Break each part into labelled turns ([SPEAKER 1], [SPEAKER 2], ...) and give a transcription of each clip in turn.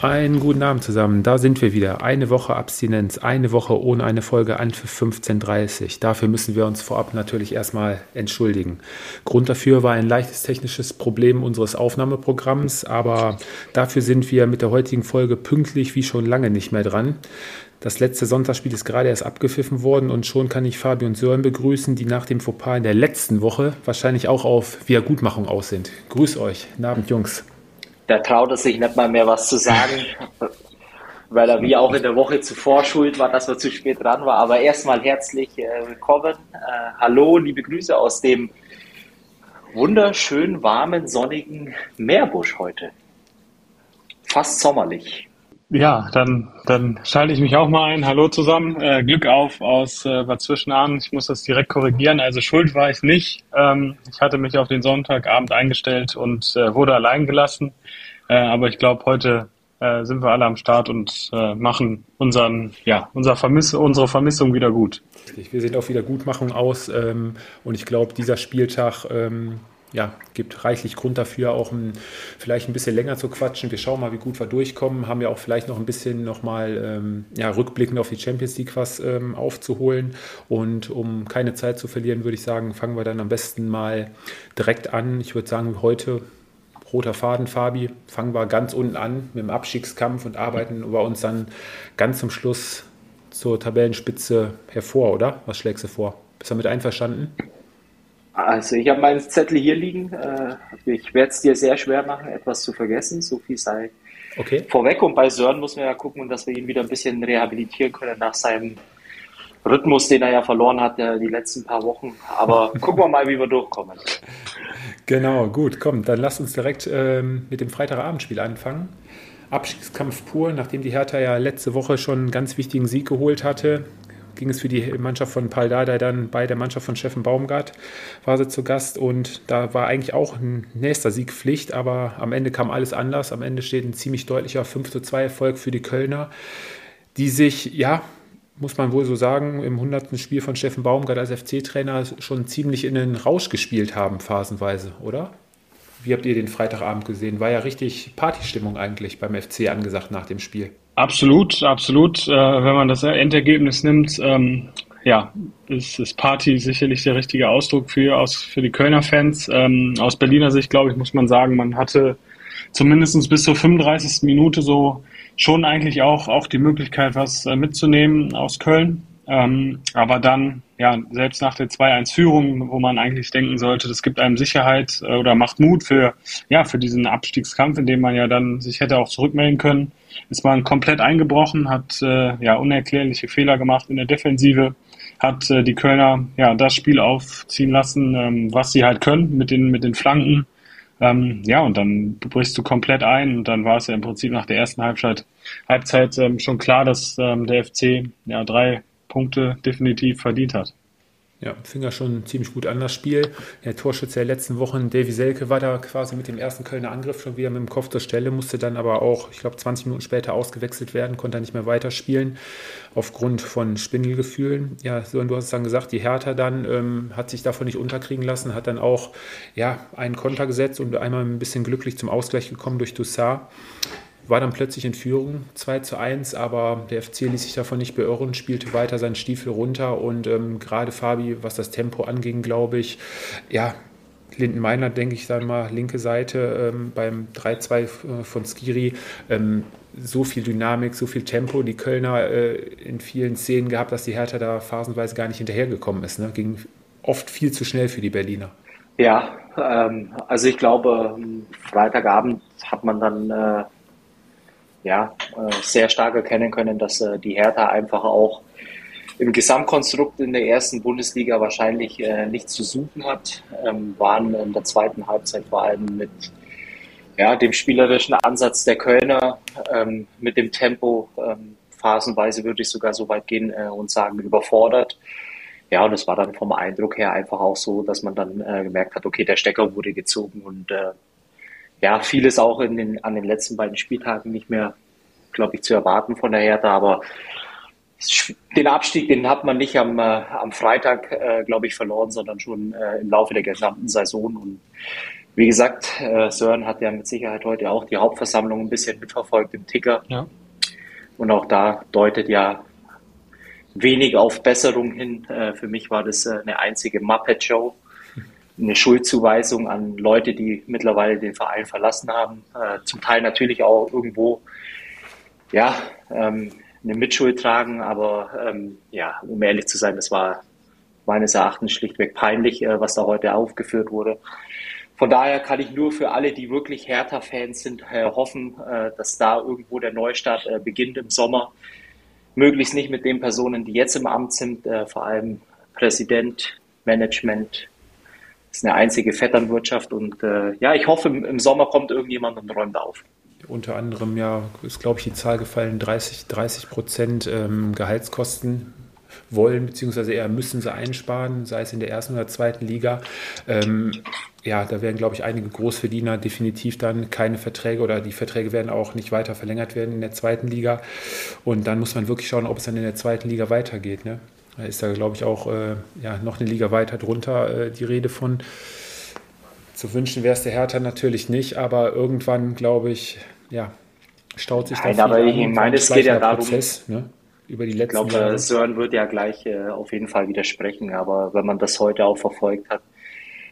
[SPEAKER 1] Einen guten Abend zusammen. Da sind wir wieder. Eine Woche Abstinenz, eine Woche ohne eine Folge an für 15.30 Dafür müssen wir uns vorab natürlich erstmal entschuldigen. Grund dafür war ein leichtes technisches Problem unseres Aufnahmeprogramms, aber dafür sind wir mit der heutigen Folge pünktlich wie schon lange nicht mehr dran. Das letzte Sonntagsspiel ist gerade erst abgepfiffen worden und schon kann ich Fabi und Sören begrüßen, die nach dem Fauxpas in der letzten Woche wahrscheinlich auch auf Wiedergutmachung aus sind. Grüß euch. Guten Abend, Jungs
[SPEAKER 2] da traut er sich nicht mal mehr was zu sagen, weil er wie auch in der Woche zuvor schuld war, dass er zu spät dran war. Aber erstmal herzlich äh, willkommen. Äh, hallo, liebe Grüße aus dem wunderschön warmen, sonnigen Meerbusch heute. Fast sommerlich.
[SPEAKER 3] Ja, dann, dann schalte ich mich auch mal ein. Hallo zusammen. Äh, Glück auf aus äh, Bad Zwischenahn. Ich muss das direkt korrigieren. Also schuld war ich nicht. Ähm, ich hatte mich auf den Sonntagabend eingestellt und äh, wurde allein gelassen. Äh, aber ich glaube, heute äh, sind wir alle am Start und äh, machen unseren, ja, unser Vermiss unsere Vermissung wieder gut.
[SPEAKER 1] Wir sind auf Wiedergutmachung aus ähm, und ich glaube, dieser Spieltag ähm, ja, gibt reichlich Grund dafür, auch ein, vielleicht ein bisschen länger zu quatschen. Wir schauen mal, wie gut wir durchkommen. Haben ja auch vielleicht noch ein bisschen nochmal ähm, ja, rückblickend auf die Champions League was ähm, aufzuholen. Und um keine Zeit zu verlieren, würde ich sagen, fangen wir dann am besten mal direkt an. Ich würde sagen, heute roter Faden, Fabi, fangen wir ganz unten an mit dem Abstiegskampf und arbeiten über uns dann ganz zum Schluss zur Tabellenspitze hervor, oder? Was schlägst du vor? Bist du damit einverstanden?
[SPEAKER 2] Also ich habe meinen Zettel hier liegen. Äh, ich werde es dir sehr schwer machen, etwas zu vergessen. So viel sei okay. vorweg. Und bei Sören muss man ja gucken, dass wir ihn wieder ein bisschen rehabilitieren können nach seinem Rhythmus, den er ja verloren hat die letzten paar Wochen. Aber gucken wir mal, wie wir durchkommen.
[SPEAKER 1] Genau, gut, komm, dann lass uns direkt ähm, mit dem Freitagabendspiel anfangen. Abstiegskampf pur, nachdem die Hertha ja letzte Woche schon einen ganz wichtigen Sieg geholt hatte ging es für die Mannschaft von Paul Dardai dann bei der Mannschaft von Steffen Baumgart, war sie zu Gast und da war eigentlich auch ein nächster Sieg Pflicht, aber am Ende kam alles anders. Am Ende steht ein ziemlich deutlicher 5 zu 2 Erfolg für die Kölner, die sich, ja, muss man wohl so sagen, im 100. Spiel von Steffen Baumgart als FC-Trainer schon ziemlich in den Rausch gespielt haben, phasenweise, oder? Wie habt ihr den Freitagabend gesehen? War ja richtig Partystimmung eigentlich beim FC angesagt nach dem Spiel.
[SPEAKER 3] Absolut, absolut. Äh, wenn man das Endergebnis nimmt, ähm, ja, ist, ist Party sicherlich der richtige Ausdruck für, aus, für die Kölner Fans. Ähm, aus Berliner Sicht, glaube ich, muss man sagen, man hatte zumindest bis zur 35. Minute so schon eigentlich auch, auch die Möglichkeit, was äh, mitzunehmen aus Köln. Ähm, aber dann, ja, selbst nach der 2-1-Führung, wo man eigentlich denken sollte, das gibt einem Sicherheit äh, oder macht Mut für, ja, für diesen Abstiegskampf, in dem man ja dann sich hätte auch zurückmelden können, ist man komplett eingebrochen, hat äh, ja unerklärliche Fehler gemacht in der Defensive, hat äh, die Kölner ja das Spiel aufziehen lassen, ähm, was sie halt können mit den, mit den Flanken. Ähm, ja, und dann brichst du komplett ein und dann war es ja im Prinzip nach der ersten Halbzeit, Halbzeit ähm, schon klar, dass ähm, der FC ja drei Punkte definitiv verdient hat.
[SPEAKER 1] Ja, fing ja schon ziemlich gut an das Spiel. Der Torschütze der letzten Wochen, Davy Selke, war da quasi mit dem ersten Kölner Angriff schon wieder mit dem Kopf zur Stelle, musste dann aber auch, ich glaube, 20 Minuten später ausgewechselt werden, konnte nicht mehr weiterspielen aufgrund von Spindelgefühlen. Ja, so, du hast es dann gesagt, die Hertha dann ähm, hat sich davon nicht unterkriegen lassen, hat dann auch ja, einen Konter gesetzt und einmal ein bisschen glücklich zum Ausgleich gekommen durch Dussard war dann plötzlich in Führung 2 zu 1, aber der FC ließ sich davon nicht beirren, spielte weiter seinen Stiefel runter und ähm, gerade Fabi, was das Tempo anging, glaube ich, ja, Linden Meiner, denke ich dann mal, linke Seite ähm, beim 3-2 äh, von Skiri. Ähm, so viel Dynamik, so viel Tempo. Die Kölner äh, in vielen Szenen gehabt, dass die Hertha da phasenweise gar nicht hinterhergekommen ist. Ne? Ging oft viel zu schnell für die Berliner.
[SPEAKER 2] Ja, ähm, also ich glaube, Freitagabend hat man dann äh, ja, äh, sehr stark erkennen können, dass äh, die Hertha einfach auch im Gesamtkonstrukt in der ersten Bundesliga wahrscheinlich äh, nichts zu suchen hat, ähm, waren in der zweiten Halbzeit vor allem mit ja, dem spielerischen Ansatz der Kölner, ähm, mit dem Tempo, ähm, phasenweise würde ich sogar so weit gehen äh, und sagen, überfordert. Ja, und es war dann vom Eindruck her einfach auch so, dass man dann äh, gemerkt hat, okay, der Stecker wurde gezogen und äh, ja, vieles auch in den, an den letzten beiden Spieltagen nicht mehr, glaube ich, zu erwarten von der Hertha. Aber den Abstieg, den hat man nicht am, äh, am Freitag, äh, glaube ich, verloren, sondern schon äh, im Laufe der gesamten Saison. Und wie gesagt, äh, Sören hat ja mit Sicherheit heute auch die Hauptversammlung ein bisschen mitverfolgt im Ticker. Ja. Und auch da deutet ja wenig auf Besserung hin. Äh, für mich war das äh, eine einzige Muppet-Show eine Schuldzuweisung an Leute, die mittlerweile den Verein verlassen haben. Äh, zum Teil natürlich auch irgendwo, ja, ähm, eine Mitschuld tragen, aber ähm, ja, um ehrlich zu sein, das war meines Erachtens schlichtweg peinlich, äh, was da heute aufgeführt wurde. Von daher kann ich nur für alle, die wirklich Hertha-Fans sind, äh, hoffen, äh, dass da irgendwo der Neustart äh, beginnt im Sommer. Möglichst nicht mit den Personen, die jetzt im Amt sind, äh, vor allem Präsident, Management, ist eine einzige Vetternwirtschaft und äh, ja, ich hoffe, im, Sommer kommt irgendjemand und räumt auf.
[SPEAKER 1] Unter anderem ja ist, glaube ich, die Zahl gefallen, 30, 30 Prozent ähm, Gehaltskosten wollen, beziehungsweise eher müssen sie einsparen, sei es in der ersten oder zweiten Liga. Ähm, ja, da werden, glaube ich, einige Großverdiener definitiv dann keine Verträge oder die Verträge werden auch nicht weiter verlängert werden in der zweiten Liga. Und dann muss man wirklich schauen, ob es dann in der zweiten Liga weitergeht. Ne? Da ist da, glaube ich, auch äh, ja, noch eine Liga weiter drunter äh, die Rede von. Zu wünschen wäre es der Hertha natürlich nicht, aber irgendwann, glaube ich, ja, staut sich
[SPEAKER 2] Nein, da aber ich meine, es geht ja darum, Prozess,
[SPEAKER 1] ne? über die letzten
[SPEAKER 2] Ich glaube, Jahre. Sören wird ja gleich äh, auf jeden Fall widersprechen, aber wenn man das heute auch verfolgt hat,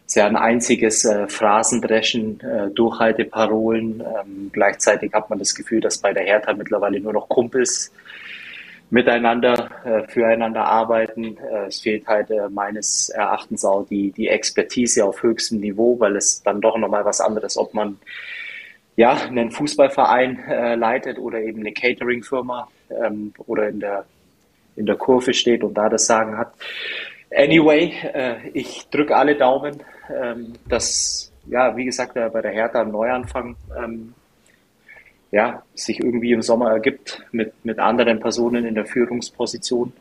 [SPEAKER 2] ist ja ein einziges äh, Phrasendreschen, äh, Durchhalteparolen. Ähm, gleichzeitig hat man das Gefühl, dass bei der Hertha mittlerweile nur noch Kumpels miteinander, äh, füreinander arbeiten. Äh, es fehlt halt äh, meines Erachtens auch die, die Expertise auf höchstem Niveau, weil es dann doch nochmal was anderes, ob man ja, einen Fußballverein äh, leitet oder eben eine Catering-Firma ähm, oder in der, in der Kurve steht und da das Sagen hat. Anyway, äh, ich drücke alle Daumen, ähm, dass, ja, wie gesagt, äh, bei der Hertha ein Neuanfang ähm, ja, sich irgendwie im Sommer ergibt mit, mit anderen Personen in der Führungsposition.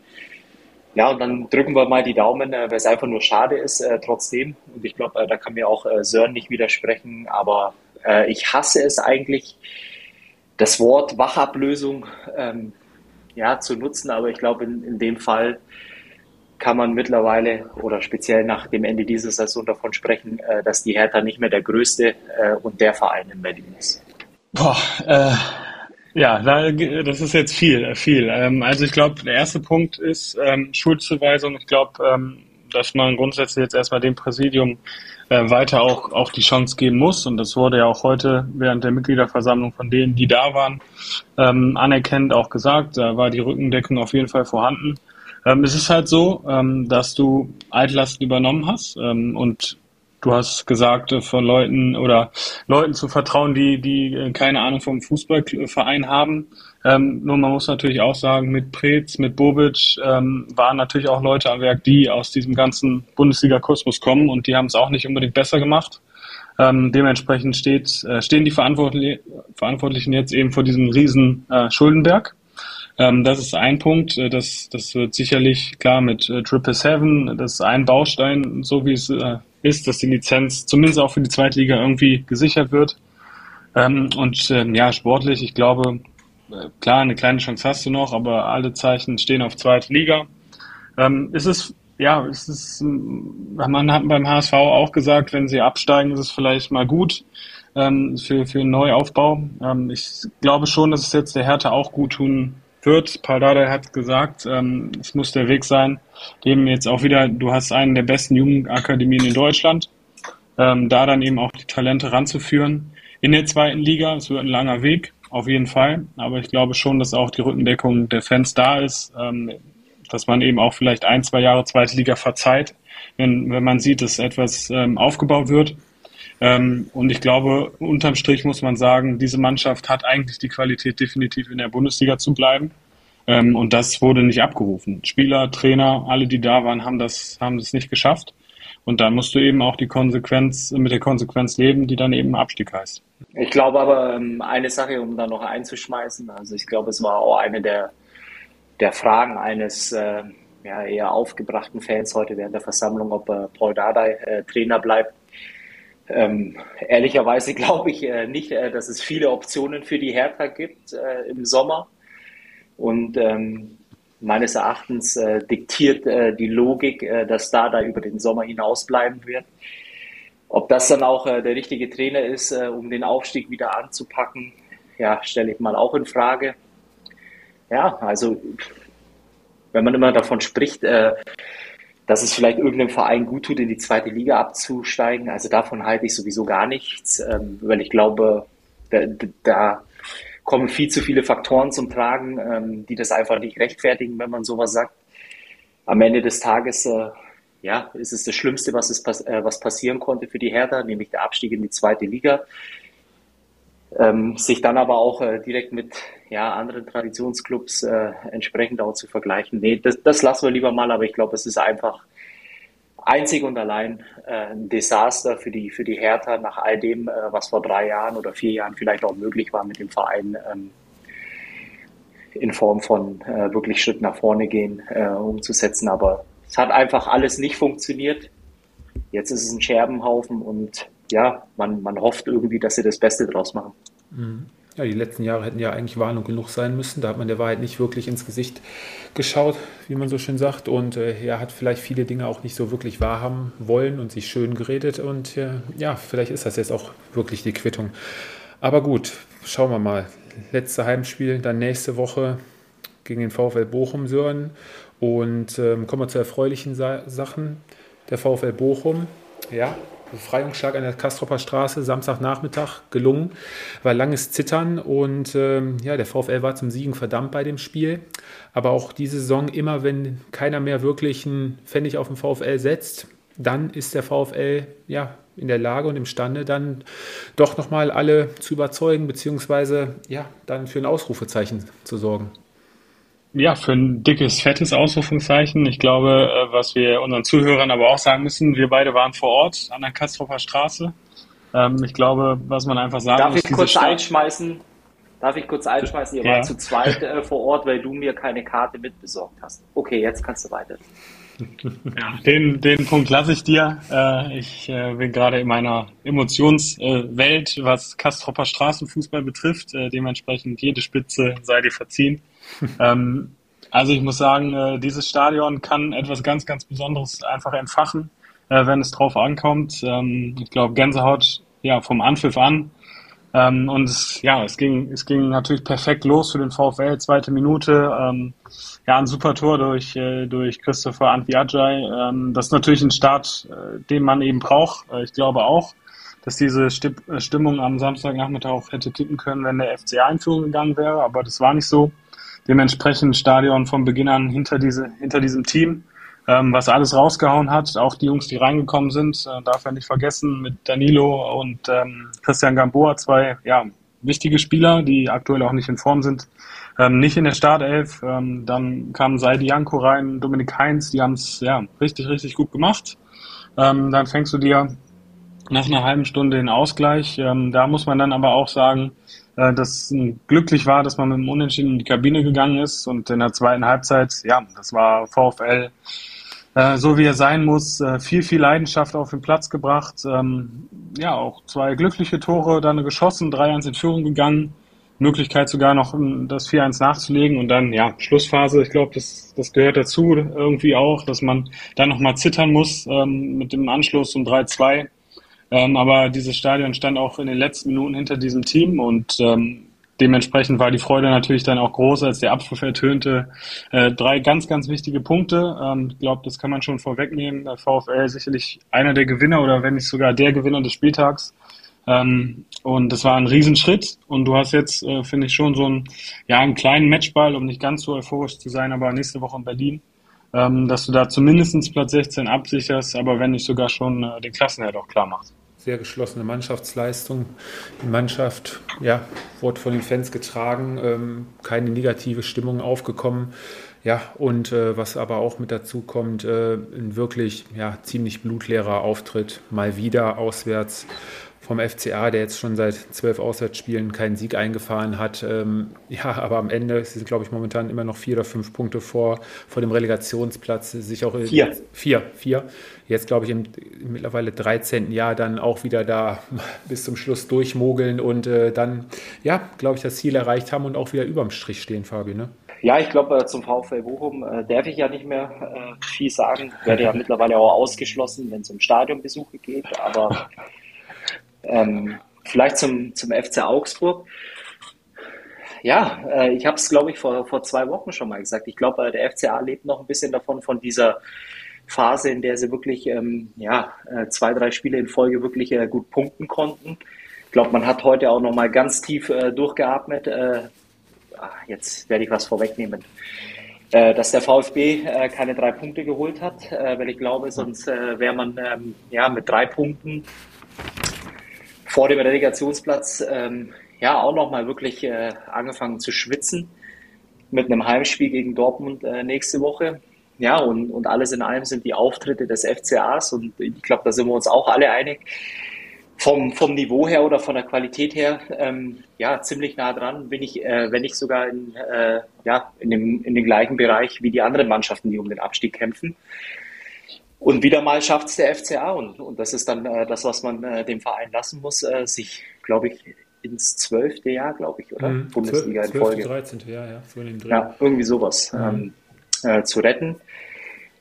[SPEAKER 2] Ja, und dann drücken wir mal die Daumen, äh, weil es einfach nur schade ist, äh, trotzdem. Und ich glaube, äh, da kann mir auch äh, Sören nicht widersprechen, aber äh, ich hasse es eigentlich, das Wort Wachablösung ähm, ja, zu nutzen, aber ich glaube, in, in dem Fall kann man mittlerweile oder speziell nach dem Ende dieser Saison davon sprechen, äh, dass die Hertha nicht mehr der größte und der Verein in Berlin ist.
[SPEAKER 3] Boah, äh, ja, das ist jetzt viel, viel. Ähm, also ich glaube, der erste Punkt ist ähm, Schuldzuweisung. Ich glaube, ähm, dass man grundsätzlich jetzt erstmal dem Präsidium äh, weiter auch, auch die Chance geben muss. Und das wurde ja auch heute während der Mitgliederversammlung von denen, die da waren, ähm, anerkennend auch gesagt. Da war die Rückendeckung auf jeden Fall vorhanden. Ähm, es ist halt so, ähm, dass du Altlasten übernommen hast ähm, und Du hast gesagt, äh, von Leuten oder Leuten zu vertrauen, die, die äh, keine Ahnung vom Fußballverein haben. Ähm, nur man muss natürlich auch sagen, mit Preetz, mit Bobic ähm, waren natürlich auch Leute am Werk, die aus diesem ganzen Bundesliga-Kosmos kommen und die haben es auch nicht unbedingt besser gemacht. Ähm, dementsprechend steht, äh, stehen die Verantwortli Verantwortlichen jetzt eben vor diesem riesen äh, Schuldenberg. Ähm, das ist ein Punkt. Äh, das, das wird sicherlich klar mit äh, Triple Seven. Das ist ein Baustein, so wie es äh, ist, dass die Lizenz zumindest auch für die Zweitliga irgendwie gesichert wird. Ähm, und ähm, ja, sportlich, ich glaube, äh, klar, eine kleine Chance hast du noch, aber alle Zeichen stehen auf zweite Liga. Ähm, es ist, ja, es ist, man hat beim HSV auch gesagt, wenn sie absteigen, ist es vielleicht mal gut ähm, für, für einen Neuaufbau. Ähm, ich glaube schon, dass es jetzt der Härte auch gut tun wird. Paul Dardai hat gesagt, ähm, es muss der Weg sein, dem jetzt auch wieder, du hast einen der besten Jugendakademien in Deutschland, ähm, da dann eben auch die Talente ranzuführen. In der zweiten Liga, es wird ein langer Weg, auf jeden Fall, aber ich glaube schon, dass auch die Rückendeckung der Fans da ist, ähm, dass man eben auch vielleicht ein, zwei Jahre zweite Liga verzeiht, wenn, wenn man sieht, dass etwas ähm, aufgebaut wird. Ähm, und ich glaube, unterm Strich muss man sagen, diese Mannschaft hat eigentlich die Qualität, definitiv in der Bundesliga zu bleiben. Ähm, und das wurde nicht abgerufen. Spieler, Trainer, alle, die da waren, haben das, haben das nicht geschafft. Und dann musst du eben auch die Konsequenz, mit der Konsequenz leben, die dann eben Abstieg heißt.
[SPEAKER 2] Ich glaube aber, ähm, eine Sache, um da noch einzuschmeißen, also ich glaube, es war auch eine der, der Fragen eines äh, ja, eher aufgebrachten Fans heute während der Versammlung, ob äh, Paul Dardai äh, Trainer bleibt Ähm, ehrlicherweise glaube ich äh, nicht, äh, dass es viele Optionen für die Hertha gibt äh, im Sommer. Und ähm, meines Erachtens äh, diktiert äh, die Logik, äh, dass da da über den Sommer hinaus bleiben wird. Ob das dann auch der richtige Trainer ist, um den Aufstieg wieder anzupacken, ja, stelle ich mal auch in Frage. Ja, also wenn man immer davon spricht, dass es vielleicht irgendeinem Verein gut tut, in die zweite Liga abzusteigen. Also davon halte ich sowieso gar nichts, ähm, weil ich glaube, da, da, kommen viel zu viele Faktoren zum Tragen, ähm, die das einfach nicht rechtfertigen, wenn man sowas sagt. Am Ende des Tages, äh, ja, ist es das Schlimmste, was, es, äh, was passieren konnte für die Hertha, nämlich der Abstieg in die zweite Liga. Ähm, sich dann aber auch äh, direkt mit ja, anderen Traditionsclubs äh, entsprechend auch zu vergleichen. Nee, das, das lassen wir lieber mal, aber ich glaube, es ist einfach einzig und allein äh, ein Desaster für die, für die Hertha nach all dem, äh, was vor drei Jahren oder vier Jahren vielleicht auch möglich war mit dem Verein ähm, in Form von äh, wirklich Schritt nach vorne gehen äh, umzusetzen. Aber es hat einfach alles nicht funktioniert. Jetzt ist es ein Scherbenhaufen und ja, man, man hofft irgendwie, dass sie das Beste draus machen.
[SPEAKER 1] Mhm. Ja, die letzten Jahre hätten ja eigentlich Warnung genug sein müssen. Da hat man der Wahrheit nicht wirklich ins Gesicht geschaut, wie man so schön sagt. Und äh, er hat vielleicht viele Dinge auch nicht so wirklich wahrhaben wollen und sich schön geredet. Und äh, ja, vielleicht ist das jetzt auch wirklich die Quittung. Aber gut, schauen wir mal. Letzte Heimspiel, dann nächste Woche gegen den VfL Bochum Sören. Und ähm, kommen wir zu erfreulichen Sa Sachen. Der VfL Bochum, ja, Befreiungsschlag an der Kastropper Straße, Samstagnachmittag gelungen. War langes Zittern und ähm, ja, der VfL war zum Siegen verdammt bei dem Spiel. Aber auch diese Saison, immer wenn keiner mehr wirklich einen Pfennig auf den VfL setzt, dann ist der VfL ja in der Lage und imstande, dann doch nochmal alle zu überzeugen, beziehungsweise ja, dann für ein Ausrufezeichen zu sorgen.
[SPEAKER 3] Ja, für ein dickes, fettes Ausrufungszeichen. Ich glaube, äh, was wir unseren Zuhörern aber auch sagen müssen, wir beide waren vor Ort an der Kastropfer Straße. Ähm, ich glaube, was man einfach sagen
[SPEAKER 2] Darf
[SPEAKER 3] muss.
[SPEAKER 2] Darf ich kurz Stadt einschmeißen? Darf ich kurz einschmeißen? Ihr ja. wart zu zweit äh, vor Ort, weil du mir keine Karte mitbesorgt hast. Okay, jetzt kannst du weiter.
[SPEAKER 3] Ja, den, den Punkt lasse ich dir. Äh, ich bin gerade in meiner Emotionswelt, was Kastropper Straßenfußball betrifft. dementsprechend jede Spitze sei dir verziehen. ähm, also ich muss sagen, äh, dieses Stadion kann etwas ganz, ganz Besonderes einfach entfachen, äh, wenn es drauf ankommt. Ähm, ich glaube, Gänsehaut ja vom Anpfiff an. Ähm, und es, ja, es ging, es ging natürlich perfekt los für den VfL. Zweite Minute, ähm, ja, ein super Tor durch, äh, durch Christopher Antwiadjai. Ähm, das ist natürlich ein Start, den man eben braucht. Ich glaube auch, dass diese Stimmung am Samstagnachmittag auch hätte kippen können, wenn der FCA in Führung gegangen wäre, aber das war nicht so dementsprechend Stadion von Beginn an hinter, diese, hinter diesem Team, ähm, was alles rausgehauen hat. Auch die Jungs, die reingekommen sind, äh, darf er nicht vergessen, mit Danilo und ähm, Christian Gamboa, zwei ja, wichtige Spieler, die aktuell auch nicht in Form sind, ähm, nicht in der Startelf. Ähm, dann kam Seidi Janko rein, Dominik Heinz, die haben es ja, richtig, richtig gut gemacht. Ähm, dann fängst du dir nach einer halben Stunde den Ausgleich. Ähm, da muss man dann aber auch sagen, äh, dass glücklich war, dass man mit dem Unentschieden in die Kabine gegangen ist und in der zweiten Halbzeit, ja, das war VfL äh, so wie er sein muss, äh, viel, viel Leidenschaft auf den Platz gebracht. Ähm, ja, auch zwei glückliche Tore dann geschossen, 3-1 in Führung gegangen. Möglichkeit sogar noch das 4-1 nachzulegen und dann, ja, Schlussphase. Ich glaube, das, das gehört dazu irgendwie auch, dass man dann nochmal zittern muss ähm, mit dem Anschluss um 3-2. Ähm, aber dieses Stadion stand auch in den letzten Minuten hinter diesem Team und ähm, dementsprechend war die Freude natürlich dann auch groß, als der Abpfiff ertönte. Äh, drei ganz, ganz wichtige Punkte. Ähm, ich glaube, das kann man schon vorwegnehmen. Der VfL sicherlich einer der Gewinner oder wenn nicht sogar der Gewinner des Spieltags. Ähm, und das war ein Riesenschritt. Und du hast jetzt, äh, finde ich, schon so einen, ja, einen kleinen Matchball, um nicht ganz so euphorisch zu sein, aber nächste Woche in Berlin ähm, dass du da zumindest Platz 16 absicherst, aber wenn nicht sogar schon äh, den Klassenhalt auch klar machst
[SPEAKER 1] sehr geschlossene Mannschaftsleistung. Die Mannschaft ja, wurde von den Fans getragen, ähm, keine negative Stimmung aufgekommen. Ja, und äh, was aber auch mit dazu kommt, äh, ein wirklich ja, ziemlich blutleerer Auftritt, mal wieder auswärts vom FCA, der jetzt schon seit zwölf Auswärtsspielen keinen Sieg eingefahren hat. Ähm, ja, aber am Ende sind, glaube ich, momentan immer noch vier oder fünf Punkte vor, vor dem Relegationsplatz. Sich auch
[SPEAKER 2] vier.
[SPEAKER 1] Vier, vier. Jetzt, glaube ich, im, im mittlerweile 13. Jahr dann auch wieder da bis zum Schluss durchmogeln und äh, dann, ja, glaube ich, das Ziel erreicht haben und auch wieder überm Strich stehen, Fabi, ne?
[SPEAKER 2] Ja, ich glaube, äh, zum VfL Bochum äh, darf ich ja nicht mehr äh, viel sagen. Werde ja mittlerweile auch ausgeschlossen, wenn es um Stadionbesuche geht. Aber ähm, vielleicht zum, zum FC Augsburg. Ja, äh, ich habe es, glaube ich, vor, vor zwei Wochen schon mal gesagt. Ich glaube, äh, der FCA lebt noch ein bisschen davon, von dieser Phase, in der sie wirklich ähm, ja, äh, zwei, drei Spiele in Folge wirklich äh, gut punkten konnten. Ich glaube, man hat heute auch noch mal ganz tief äh, durchgeatmet. Äh, ach, jetzt werde ich was vorwegnehmen. dass der VfB keine drei Punkte geholt hat, weil ich glaube, sonst wäre man ähm, ja, mit drei Punkten vor dem Relegationsplatz ähm, ja auch nochmal wirklich äh, angefangen zu schwitzen mit einem Heimspiel gegen Dortmund äh, nächste Woche. Ja, und, und alles in allem sind die Auftritte des FCAs und ich glaube, da sind wir uns auch alle einig. Vom, vom Niveau her oder von der Qualität her, ähm, ja, ziemlich nah dran, bin ich, äh, wenn nicht sogar in, äh, ja, in, dem, in dem gleichen Bereich wie die anderen Mannschaften, die um den Abstieg kämpfen. Und wieder mal schafft es der FCA und, und das ist dann äh, das, was man äh, dem Verein lassen muss, äh, sich, glaube ich, ins zwölfte Jahr, glaube ich, oder?
[SPEAKER 1] Mhm, Bundesliga 12, in Folge. 13. Jahr, ja, so in dem
[SPEAKER 2] Dreh. Ja, irgendwie sowas mhm. ähm, äh, zu retten.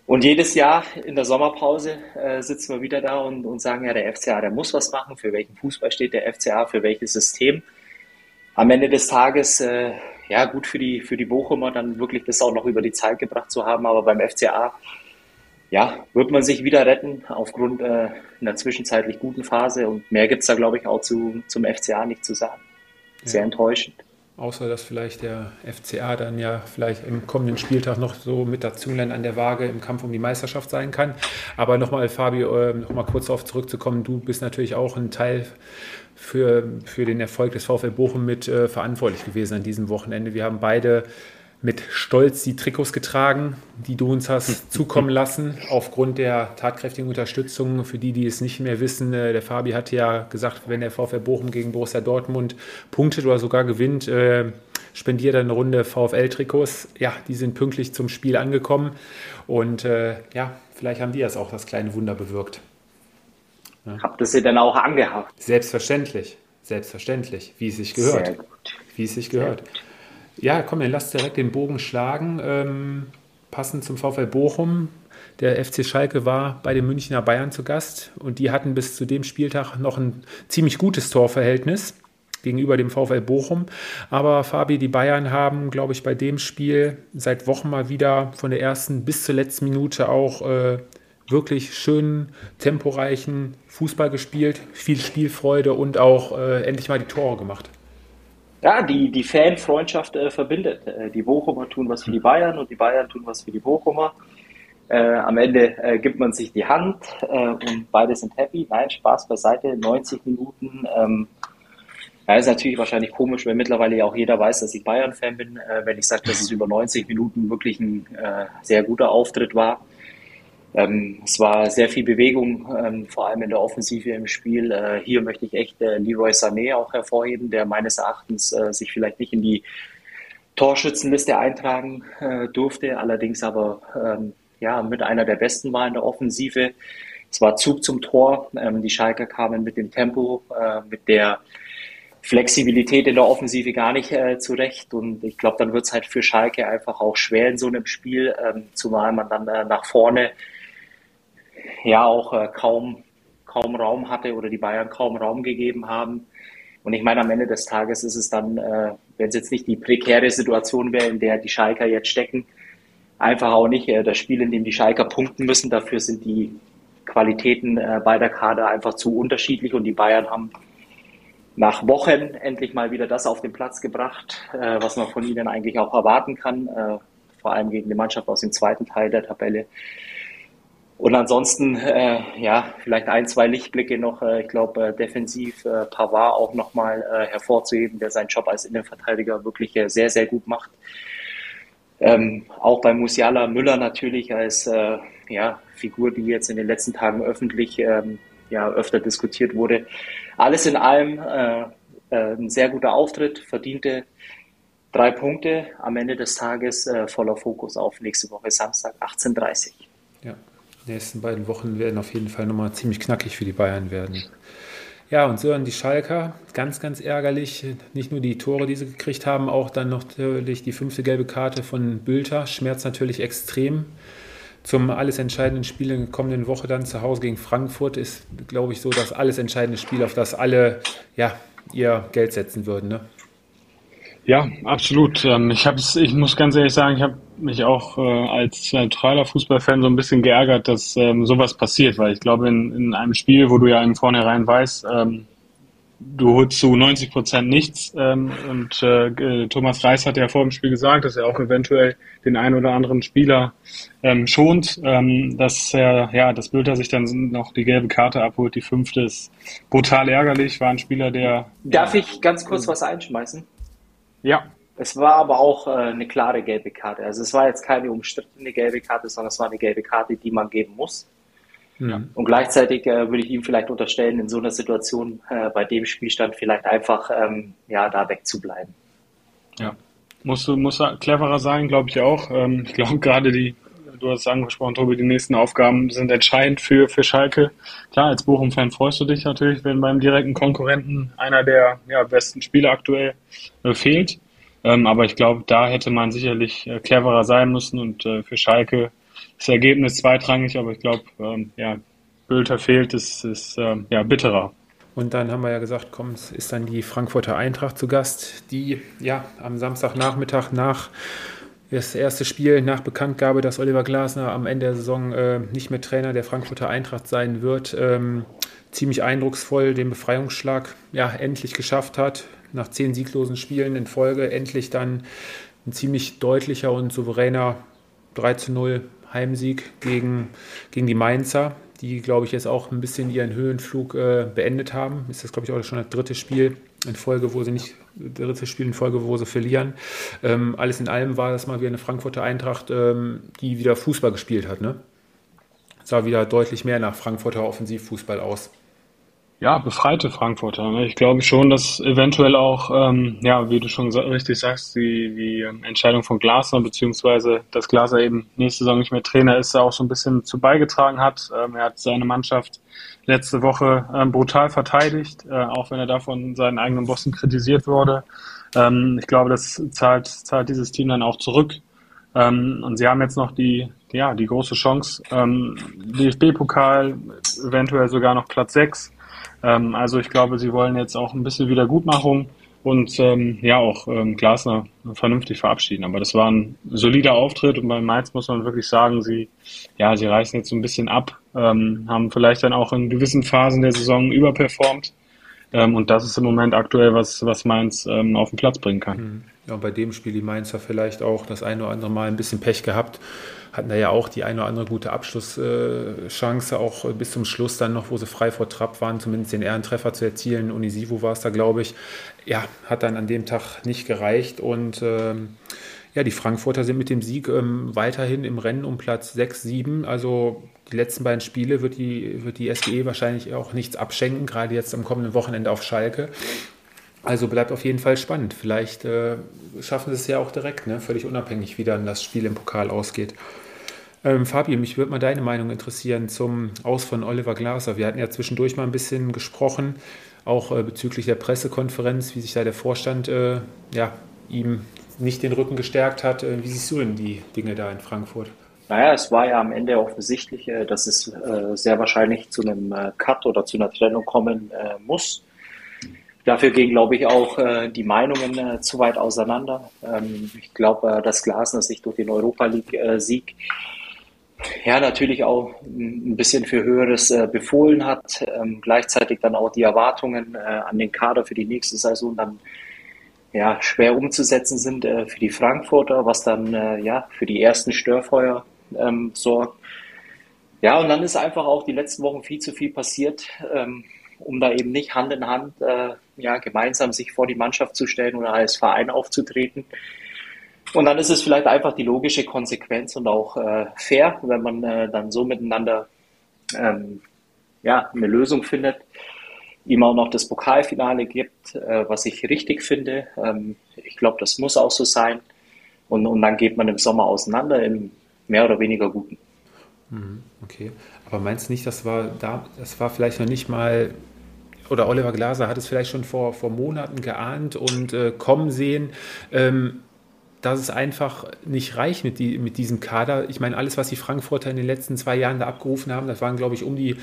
[SPEAKER 2] Und jedes Jahr in der Sommerpause äh, sitzen wir wieder da und, und sagen, ja, der FCA, der muss was machen. Für welchen Fußball steht der FCA, für welches System? Am Ende des Tages, äh, ja, gut für die, für die Bochumer, dann wirklich das auch noch über die Zeit gebracht zu haben. Aber beim FCA ja, wird man sich wieder retten aufgrund äh, einer zwischenzeitlich guten Phase. Und mehr gibt es da, glaube ich, auch zu, zum FCA nicht zu sagen. Sehr ja. enttäuschend.
[SPEAKER 1] Außer dass vielleicht der FCA dann ja vielleicht im kommenden Spieltag noch so mit der Zünglein an der Waage im Kampf um die Meisterschaft sein kann. Aber nochmal, Fabio, äh, nochmal kurz darauf zurückzukommen, du bist natürlich auch ein Teil für, für den Erfolg des VfL Bochum mit äh, verantwortlich gewesen an diesem Wochenende. Wir haben beide mit Stolz die Trikots getragen, die du uns hast zukommen lassen, aufgrund der tatkräftigen Unterstützung. Für die, die es nicht mehr wissen, äh, der Fabi hat ja gesagt, wenn der VfL Bochum gegen Borussia Dortmund punktet oder sogar gewinnt, äh, spendiert er eine Runde VfL-Trikots. Ja, die sind pünktlich zum Spiel angekommen und äh, ja, vielleicht haben die das auch, das kleine Wunder bewirkt.
[SPEAKER 2] Ja. Habt ihr sie dann auch angehabt?
[SPEAKER 1] Selbstverständlich, selbstverständlich, wie es sich gehört. Sehr gut. Wie es sich gehört. Ja, komm, dann lass direkt den Bogen schlagen. Ähm, passend zum VfL Bochum. Der FC Schalke war bei den Münchner Bayern zu Gast und die hatten bis zu dem Spieltag noch ein ziemlich gutes Torverhältnis gegenüber dem VfL Bochum. Aber Fabi, die Bayern haben, glaube ich, bei dem Spiel seit Wochen mal wieder von der ersten bis zur letzten Minute auch äh, wirklich schönen, temporeichen Fußball gespielt, viel Spielfreude und auch äh, endlich mal die Tore gemacht
[SPEAKER 2] ja, die, die Fanfreundschaft äh, verbindet. Äh, die Bochumer tun was für die Bayern und die Bayern tun was für die Bochumer. Äh, am Ende äh, gibt man sich die Hand äh, und beide sind happy. Nein, Spaß beiseite. 90 Minuten. Ähm, ja, ist natürlich wahrscheinlich komisch, weil mittlerweile ja auch jeder weiß, dass ich Bayern-Fan bin, äh, wenn ich sage, dass es über 90 Minuten wirklich ein sehr guter Auftritt war. Ähm, es war sehr viel Bewegung, ähm, vor allem in der Offensive im Spiel. Äh, hier möchte ich echt äh, Leroy Sané auch hervorheben, der meines Erachtens äh, sich vielleicht nicht in die Torschützenliste eintragen äh, durfte, allerdings aber ähm, ja mit einer der besten war in der Offensive. Es war Zug zum Tor. Ähm, die Schalker kamen mit dem Tempo, äh, mit der Flexibilität in der Offensive gar nicht äh, zurecht. Und ich glaube, dann wird es halt für Schalke einfach auch schwer in so einem Spiel, ähm, zumal man dann äh, nach vorne ja auch äh, kaum, kaum Raum hatte oder die Bayern kaum Raum gegeben haben. Und ich meine, am Ende des Tages ist es dann, äh, wenn es jetzt nicht die prekäre Situation wäre, in der die Schalker jetzt stecken, einfach auch nicht äh, das Spiel, in dem die Schalker punkten müssen. Dafür sind die Qualitäten äh, beider Kader einfach zu unterschiedlich und die Bayern haben nach Wochen endlich mal wieder das auf den Platz gebracht, äh, was man von ihnen eigentlich auch erwarten kann, äh, vor allem gegen die Mannschaft aus dem zweiten Teil der Tabelle. Und ansonsten, äh, ja, vielleicht ein, zwei Lichtblicke noch. Äh, ich glaube, äh, defensiv äh, Pavard auch nochmal äh, hervorzuheben, der seinen Job als Innenverteidiger wirklich äh, sehr, sehr gut macht. Ähm, auch bei Musiala Müller natürlich als äh, ja, Figur, die jetzt in den letzten Tagen öffentlich ähm, ja, öfter diskutiert wurde. alles in allem äh, äh, ein sehr guter Auftritt, verdiente drei Punkte. Am Ende des Tages äh, voller Fokus auf nächste Woche Samstag 18.30 Uhr.
[SPEAKER 1] Ja, die nächsten beiden Wochen werden auf jeden Fall nochmal ziemlich knackig für die Bayern werden. Ja, und so dann die Schalker, ganz, ganz ärgerlich. Nicht nur die Tore, die sie gekriegt haben, auch dann noch natürlich die fünfte gelbe Karte von Bülter. Schmerzt natürlich extrem. Zum alles entscheidenden Spiel in der kommenden Woche dann zu Hause gegen Frankfurt ist, glaube ich, so das alles entscheidende Spiel, auf das alle ja, ihr Geld setzen würden. Ne?
[SPEAKER 3] Ja, absolut. Ähm, ich, hab's, ich muss ganz ehrlich sagen, ich habe mich auch äh, als neutraler Fußballfan so ein bisschen geärgert, dass ähm, sowas passiert, weil ich glaube, in, in einem Spiel, wo du ja im Vornherein weißt, ähm, du holst zu 90 Prozent nichts ähm, und äh, äh, Thomas Reis hat ja vor dem Spiel gesagt, dass er auch eventuell den einen oder anderen Spieler ähm, schont, ähm, dass er, ja, das Bülter sich dann noch die gelbe Karte abholt, die fünfte ist brutal ärgerlich, war ein Spieler, der...
[SPEAKER 2] Darf ja, ich ganz kurz was einschmeißen?
[SPEAKER 3] Ja.
[SPEAKER 2] Es war aber auch äh, eine klare gelbe Karte. Also es war jetzt keine umstrittene gelbe Karte, sondern es war eine gelbe Karte, die man geben muss. Ja. Und gleichzeitig äh, würde ich ihm vielleicht unterstellen, in so einer Situation äh, bei dem Spielstand vielleicht einfach ähm, ja, da wegzubleiben.
[SPEAKER 3] Ja, muss, muss cleverer sein, glaube ich auch. Ähm, ich glaube gerade die, du hast es angesprochen, Tobi, die nächsten Aufgaben sind entscheidend für, für Schalke. Klar, als Bochum-Fan freust du dich natürlich, wenn beim direkten Konkurrenten einer der ja, besten Spieler aktuell äh, fehlt. Ähm, aber ich glaube, da hätte man sicherlich äh, cleverer sein müssen und äh, für Schalke das Ergebnis zweitrangig, aber ich glaube, ähm, ja, Bülter fehlt, ist, ist ähm, ja, bitterer.
[SPEAKER 1] Und dann haben wir ja gesagt, komm, es ist dann die Frankfurter Eintracht zu Gast, die ja am Samstagnachmittag nach das erste Spiel nach Bekanntgabe, dass Oliver Glasner am Ende der Saison äh, nicht mehr Trainer der Frankfurter Eintracht sein wird, ähm, ziemlich eindrucksvoll den Befreiungsschlag ja endlich geschafft hat. Nach zehn sieglosen Spielen in Folge endlich dann ein ziemlich deutlicher und souveräner 3 zu 0 Heimsieg gegen, gegen die Mainzer, die, glaube ich, jetzt auch ein bisschen ihren Höhenflug äh, beendet haben. Ist das, glaube ich, auch schon das dritte Spiel in Folge, wo sie nicht, dritte Spiel in Folge, wo sie verlieren. Ähm, alles in allem war das mal wieder eine Frankfurter Eintracht, ähm, die wieder Fußball gespielt hat. Ne? Sah wieder deutlich mehr nach Frankfurter Offensivfußball aus.
[SPEAKER 3] Ja, befreite Frankfurter. Ne? Ich glaube schon, dass eventuell auch, ähm, ja, wie du schon richtig sagst, die, die Entscheidung von Glasner, beziehungsweise dass Glaser eben nächste Saison nicht mehr Trainer ist, da auch so ein bisschen zu beigetragen hat. Ähm, er hat seine Mannschaft letzte Woche ähm, brutal verteidigt, äh, auch wenn er davon seinen eigenen Bossen kritisiert wurde. Ähm, ich glaube, das zahlt, zahlt dieses Team dann auch zurück. Ähm, und sie haben jetzt noch die, ja, die große Chance, ähm, DFB-Pokal, eventuell sogar noch Platz 6 ähm, also ich glaube, sie wollen jetzt auch ein bisschen Wiedergutmachung und ähm, ja auch ähm, Glasner vernünftig verabschieden. Aber das war ein solider Auftritt und bei Mainz muss man wirklich sagen, sie ja sie reißen jetzt so ein bisschen ab, ähm, haben vielleicht dann auch in gewissen Phasen der Saison überperformt. Ähm, und das ist im Moment aktuell was was Mainz ähm, auf den Platz bringen kann. Mhm.
[SPEAKER 1] Ja, bei dem Spiel die Mainzer vielleicht auch das eine oder andere Mal ein bisschen Pech gehabt hatten da ja auch die eine oder andere gute Abschlusschance, auch bis zum Schluss dann noch, wo sie frei vor Trapp waren, zumindest den Ehrentreffer zu erzielen. Unisivo war es da, glaube ich. Ja, hat dann an dem Tag nicht gereicht und ähm, ja, die Frankfurter sind mit dem Sieg ähm, weiterhin im Rennen um Platz 6, 7. Also die letzten beiden Spiele wird die, wird die SGE wahrscheinlich auch nichts abschenken, gerade jetzt am kommenden Wochenende auf Schalke. Also bleibt auf jeden Fall spannend. Vielleicht äh, schaffen sie es ja auch direkt, ne? völlig unabhängig, wie dann das Spiel im Pokal ausgeht. Ähm, Fabi, mich würde mal deine Meinung interessieren zum Aus von Oliver Glaser. Wir hatten ja zwischendurch mal ein bisschen gesprochen, auch äh, bezüglich der Pressekonferenz, wie sich da der Vorstand äh, ja, ihm nicht den Rücken gestärkt hat. Äh, wie siehst du denn die Dinge da in Frankfurt?
[SPEAKER 2] Naja, es war ja am Ende offensichtlich, äh, dass es äh, sehr wahrscheinlich zu einem Cut oder zu einer Trennung kommen muss. Dafür gehen, glaube ich, auch die Meinungen zu weit auseinander. Ähm, ich glaube, dass Glasner sich durch den Europa League-Sieg ja natürlich auch ein bisschen für Höheres befohlen hat, ähm, gleichzeitig dann auch die Erwartungen an den Kader für die nächste Saison dann ja schwer umzusetzen sind äh, für die Frankfurter, was dann äh, ja für die ersten Störfeuer ähm, sorgt. Ja, und dann ist einfach auch die letzten Wochen viel zu viel passiert, ähm, um da eben nicht Hand in Hand äh, ja gemeinsam sich vor die Mannschaft zu stellen oder als Verein aufzutreten. Und dann ist es vielleicht einfach die logische Konsequenz und auch äh, fair, wenn man äh, dann so miteinander ähm, ja, eine Lösung findet. Immer noch das Pokalfinale gibt, äh, was ich richtig finde. Ähm, ich glaube, das muss auch so sein. Und, und dann geht man im Sommer auseinander im mehr oder weniger guten.
[SPEAKER 1] Mhm, okay. Aber meinst du nicht, das war da, das war vielleicht noch nicht mal, oder Oliver Glaser hat es vielleicht schon vor, vor Monaten geahnt und äh, kommen sehen, ähm, dass es einfach nicht reicht mit, die, mit diesem Kader. Ich meine, alles, was die Frankfurter in den letzten zwei Jahren da abgerufen haben, das waren, glaube ich, um die,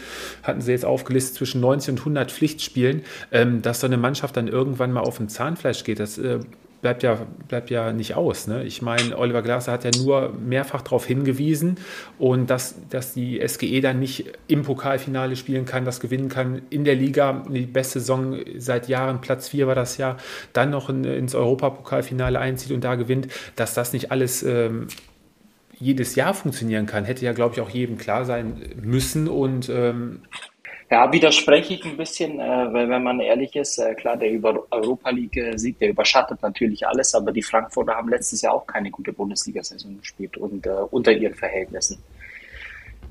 [SPEAKER 1] hatten sie jetzt aufgelistet, zwischen 90 und 100 Pflichtspielen, ähm, dass so eine Mannschaft dann irgendwann mal auf dem Zahnfleisch geht. Das äh, bleibt ja, bleibt ja nicht aus. Ne? Ich meine, Oliver Glasser hat ja nur mehrfach darauf hingewiesen und dass, dass die SGE dann nicht im Pokalfinale spielen kann, das gewinnen kann, in der Liga die beste Saison seit Jahren, Platz 4 war das Jahr, dann noch in, ins Europapokalfinale einzieht und da gewinnt, dass das nicht alles ähm, jedes Jahr funktionieren kann, hätte ja, glaube ich, auch jedem klar sein müssen und ähm,
[SPEAKER 2] ja, widerspreche ich ein bisschen, äh, weil wenn man ehrlich ist, äh, klar, der über Europa League-Sieg, der überschattet natürlich alles, aber die Frankfurter haben letztes Jahr auch keine gute Bundesliga-Saison gespielt und äh, unter ihren Verhältnissen.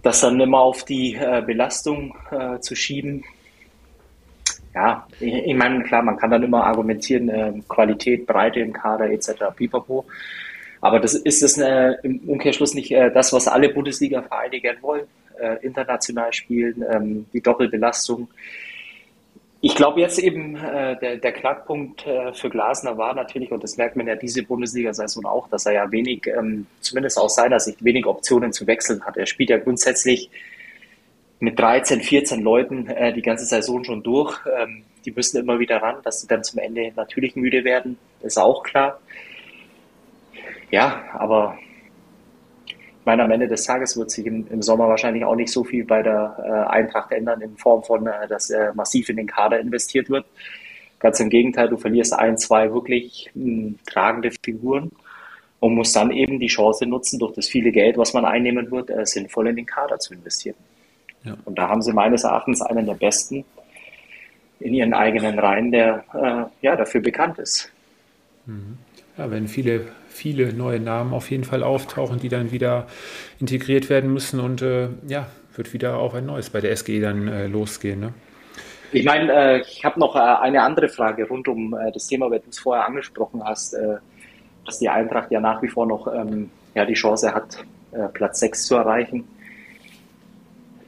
[SPEAKER 2] Das dann immer auf die äh, Belastung äh, zu schieben, ja, ich, ich, meine, klar, man kann dann immer argumentieren, äh, Qualität, Breite im Kader etc. pipapo. Aber das ist es im Umkehrschluss nicht das, was alle Bundesliga-Vereine gern wollen äh, international spielen, ähm, die Doppelbelastung. Ich glaube jetzt eben, äh, der, der Knackpunkt äh, für Glasner war natürlich, und das merkt man ja diese Bundesliga-Saison auch, dass er ja wenig, ähm, zumindest aus seiner Sicht, wenig Optionen zu wechseln hat. Er spielt ja grundsätzlich mit 13, 14 Leuten äh, die ganze Saison schon durch. Ähm, die müssen immer wieder ran, dass sie dann zum Ende natürlich müde werden, ist auch klar. Ja, aber meine, am Ende des Tages wird sich im, im Sommer wahrscheinlich auch nicht so viel bei der äh, Eintracht ändern, in Form von, äh, dass äh, massiv in den Kader investiert wird. Ganz im Gegenteil, du verlierst ein, zwei wirklich mh, hm, tragende Figuren und musst dann eben die Chance nutzen, durch das viele Geld, was man einnehmen wird, äh, sinnvoll in den Kader zu investieren. Ja. Und da haben sie meines Erachtens einen der besten in ihren eigenen Reihen, der äh, ja, dafür bekannt ist.
[SPEAKER 1] Mhm. Ja, wenn viele viele neue Namen auf jeden Fall auftauchen, die dann wieder integriert werden müssen und äh, ja, wird wieder auf ein neues bei der SGE dann äh, losgehen. Ne?
[SPEAKER 2] Ich meine, äh, ich habe noch äh, eine andere Frage rund um äh, das Thema, weil du es vorher angesprochen hast, äh, dass die Eintracht ja nach wie vor noch ähm, ja, die Chance hat, Platz 6 zu erreichen.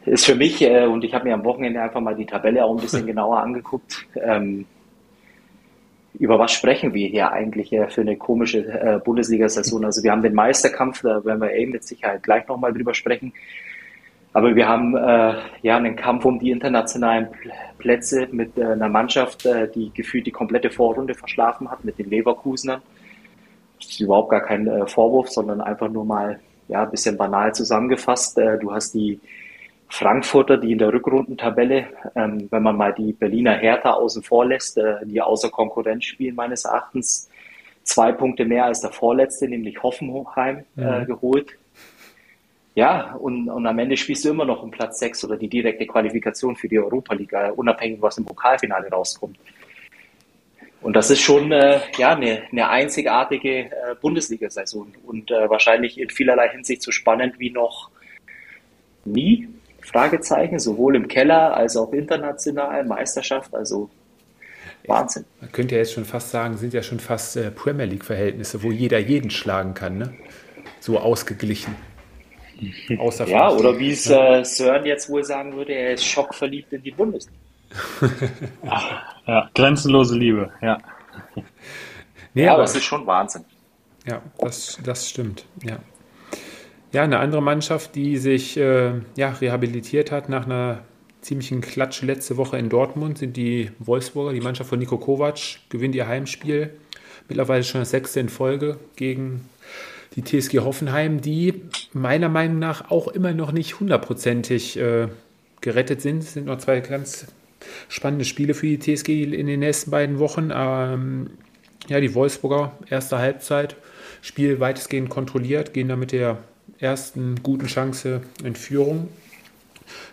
[SPEAKER 2] Ist für mich, und ich habe mir am Wochenende einfach mal die Tabelle auch ein bisschen genauer angeguckt, ähm, über was sprechen wir hier eigentlich für eine komische äh, Bundesliga-Saison? Also wir haben den Meisterkampf, da werden wir eben mit Sicherheit gleich nochmal drüber sprechen. Aber wir haben äh, ja einen Kampf um die internationalen Plätze mit äh, einer Mannschaft, äh, die gefühlt die komplette Vorrunde verschlafen hat, mit den Leverkusenern. Das ist überhaupt gar kein äh, Vorwurf, sondern einfach nur mal ja, ein bisschen banal zusammengefasst. Äh, du hast die Frankfurter, die in der Rückrundentabelle, ähm, wenn man mal die Berliner Hertha außen vor lässt, äh, die außer Konkurrenz spielen meines Erachtens, zwei Punkte mehr als der Vorletzte, nämlich Hoffenheim, äh, mhm. geholt. Ja, und, und am Ende spielst du immer noch um Platz 6 oder die direkte Qualifikation für die Europa League, äh, unabhängig, was im Pokalfinale rauskommt. Und das ist schon äh, ja, eine, eine einzigartige äh, Bundesliga-Saison und äh, wahrscheinlich in vielerlei Hinsicht so spannend wie noch nie. Fragezeichen, sowohl im Keller als auch international, Meisterschaft, also Wahnsinn.
[SPEAKER 1] Man könnte ja jetzt schon fast sagen, sind ja schon fast äh, Premier League-Verhältnisse, wo jeder jeden schlagen kann, ne? So ausgeglichen.
[SPEAKER 2] Außer ja, oder wie es äh, Sören jetzt wohl sagen würde, er ist schockverliebt in die Bundesliga.
[SPEAKER 3] ja, grenzenlose Liebe, ja.
[SPEAKER 2] Nee, ja, aber es ist schon Wahnsinn.
[SPEAKER 1] Ja, das, das stimmt, ja. Ja, eine andere Mannschaft, die sich äh, ja, rehabilitiert hat nach einer ziemlichen Klatsch letzte Woche in Dortmund, sind die Wolfsburger. Die Mannschaft von Nico Kovac gewinnt ihr Heimspiel. Mittlerweile schon das sechste in Folge gegen die TSG Hoffenheim, die meiner Meinung nach auch immer noch nicht hundertprozentig äh, gerettet sind. Es sind noch zwei ganz spannende Spiele für die TSG in den nächsten beiden Wochen. Ähm, ja, die Wolfsburger, erste Halbzeit, Spiel weitestgehend kontrolliert, gehen da mit der ersten guten Chance in Führung.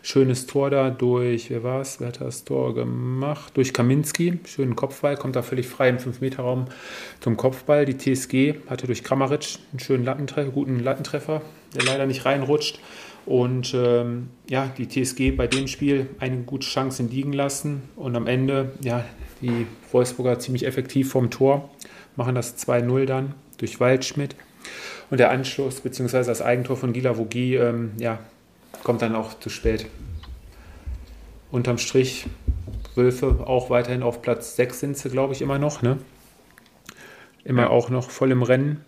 [SPEAKER 1] Schönes Tor da durch, wer war es? Wer hat das Tor gemacht? Durch Kaminski. Schönen Kopfball, kommt da völlig frei im 5-Meter-Raum zum Kopfball. Die TSG hatte durch Kramaric einen schönen Lattentreffer, guten Lattentreffer, der leider nicht reinrutscht. Und ähm, ja, die TSG bei dem Spiel eine gute Chance liegen lassen und am Ende, ja, die Wolfsburger ziemlich effektiv vom Tor, machen das 2-0 dann durch Waldschmidt. Und der Anschluss bzw. das Eigentor von Gila Vogie, ähm, ja, kommt dann auch zu spät. Unterm Strich, Wölfe auch weiterhin auf Platz 6 sind sie, glaube ich, immer noch. Ne? Immer ja. auch noch voll im Rennen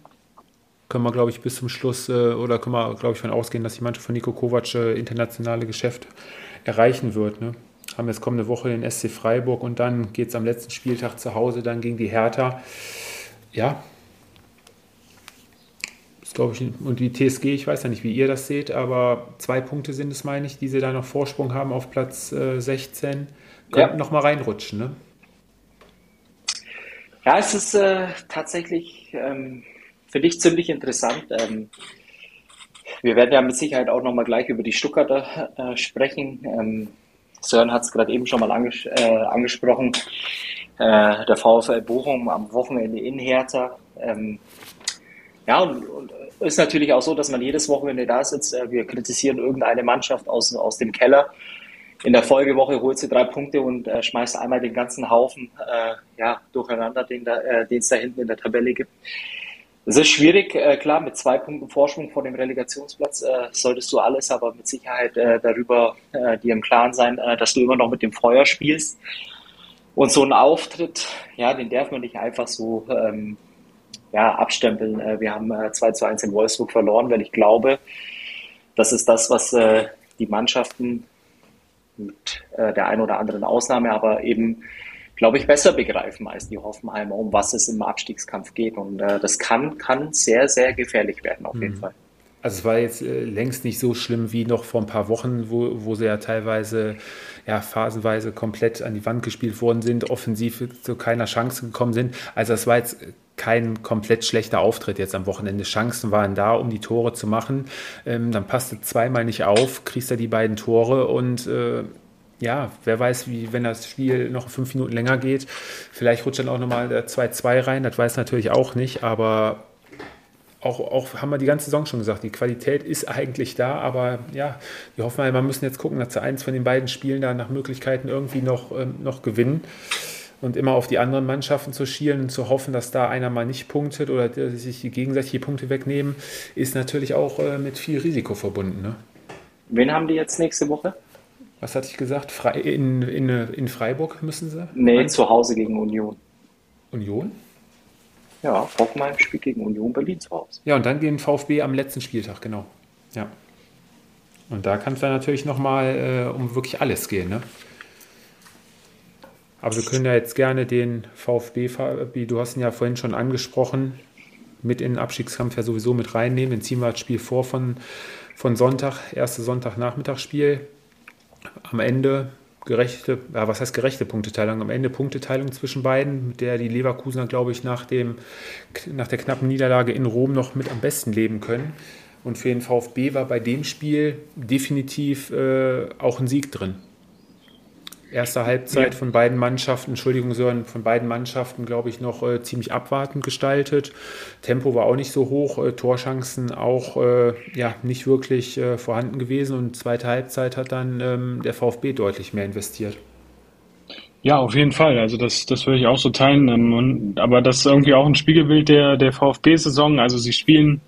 [SPEAKER 1] können wir, glaube ich, bis zum Schluss äh, oder können wir, glaube ich, von ausgehen, dass die Mannschaft von Nico Kovac äh, internationale Geschäft erreichen wird. Ne? Haben jetzt kommende Woche den SC Freiburg und dann geht es am letzten Spieltag zu Hause dann gegen die Hertha. Ja. Glaube ich, und die TSG, ich weiß ja nicht, wie ihr das seht, aber zwei Punkte sind es, meine ich, die sie da noch Vorsprung haben auf Platz äh, 16. Könnten ja. noch mal reinrutschen, ne?
[SPEAKER 2] Ja, es ist äh, tatsächlich ähm, finde ich ziemlich interessant. Ähm, wir werden ja mit Sicherheit auch nochmal gleich über die Stuttgarter äh, sprechen. Ähm, Sören hat es gerade eben schon mal anges äh, angesprochen. Äh, der VfL Bochum am Wochenende in Hertha. Ähm, ja, und, und ist natürlich auch so, dass man jedes Wochenende da sitzt. Äh, wir kritisieren irgendeine Mannschaft aus, aus dem Keller. In der Folgewoche holt sie drei Punkte und äh, schmeißt einmal den ganzen Haufen äh, ja, durcheinander, den äh, es da hinten in der Tabelle gibt. Es ist schwierig, äh, klar, mit zwei Punkten Vorsprung vor dem Relegationsplatz äh, solltest du alles aber mit Sicherheit darüber dir im Klaren sein, dass du immer noch mit dem Feuer spielst. Und so ein Auftritt, ja, den darf man nicht einfach so ähm, ja, abstempeln. Äh, wir haben äh, 2 zu 1 in Wolfsburg verloren, weil ich glaube, das ist das, was äh, die Mannschaften mit äh, der einen oder anderen Ausnahme, aber eben glaube ich, besser begreifen als die Hoffenheimer, um was es im Abstiegskampf geht. Und äh, das kann, kann sehr, sehr gefährlich werden, auf jeden mhm. Fall.
[SPEAKER 1] Also es war jetzt äh, längst nicht so schlimm wie noch vor ein paar Wochen, wo, wo sie ja teilweise ja, phasenweise komplett an die Wand gespielt worden sind, offensiv zu keiner Chance gekommen sind. Also es war jetzt kein komplett schlechter Auftritt jetzt am Wochenende. Chancen waren da, um die Tore zu machen. Ähm, dann passte zweimal nicht auf, kriegst du die beiden Tore und äh, ja, wer weiß, wie, wenn das Spiel noch fünf Minuten länger geht, vielleicht rutscht dann auch nochmal der 2-2 rein, das weiß natürlich auch nicht, aber auch, auch haben wir die ganze Saison schon gesagt, die Qualität ist eigentlich da, aber ja, wir hoffen mal, wir müssen jetzt gucken, dass wir eins von den beiden Spielen da nach Möglichkeiten irgendwie noch, ähm, noch gewinnen und immer auf die anderen Mannschaften zu schielen und zu hoffen, dass da einer mal nicht punktet oder sich die gegenseitige Punkte wegnehmen, ist natürlich auch äh, mit viel Risiko verbunden. Ne?
[SPEAKER 2] Wen haben die jetzt nächste Woche?
[SPEAKER 1] was hatte ich gesagt? Fre in, in, in Freiburg müssen sie?
[SPEAKER 2] Nee, zu Hause gegen Union.
[SPEAKER 1] Union?
[SPEAKER 2] Ja, Hoffenheim spielt gegen Union Berlin zu Hause.
[SPEAKER 1] Ja, und dann gegen VfB am letzten Spieltag, genau. Ja. Und da kann es dann natürlich nochmal äh, um wirklich alles gehen, ne? Aber wir können ja jetzt gerne den VfB, du hast ihn ja vorhin schon angesprochen, mit in den Abstiegskampf ja sowieso mit reinnehmen. Dann ziehen wir das Spiel vor von, von Sonntag, erste Sonntagnachmittagsspiel am Ende gerechte, ja, was heißt gerechte Punkteteilung? Am Ende Punkteteilung zwischen beiden, mit der die Leverkusener, glaube ich, nach, dem, nach der knappen Niederlage in Rom noch mit am besten leben können. Und für den VfB war bei dem Spiel definitiv äh, auch ein Sieg drin erste Halbzeit ja. von beiden Mannschaften, Entschuldigung, Sören, von beiden Mannschaften, glaube ich, noch äh, ziemlich abwartend gestaltet. Tempo war auch nicht so hoch, äh, Torchancen auch äh, ja, nicht wirklich äh, vorhanden gewesen und zweite Halbzeit hat dann ähm, der VfB deutlich mehr investiert.
[SPEAKER 3] Ja, auf jeden Fall. Also das, das würde ich auch so teilen. Ähm, und, aber das ist irgendwie auch ein Spiegelbild der, der VfB-Saison. Also sie spielen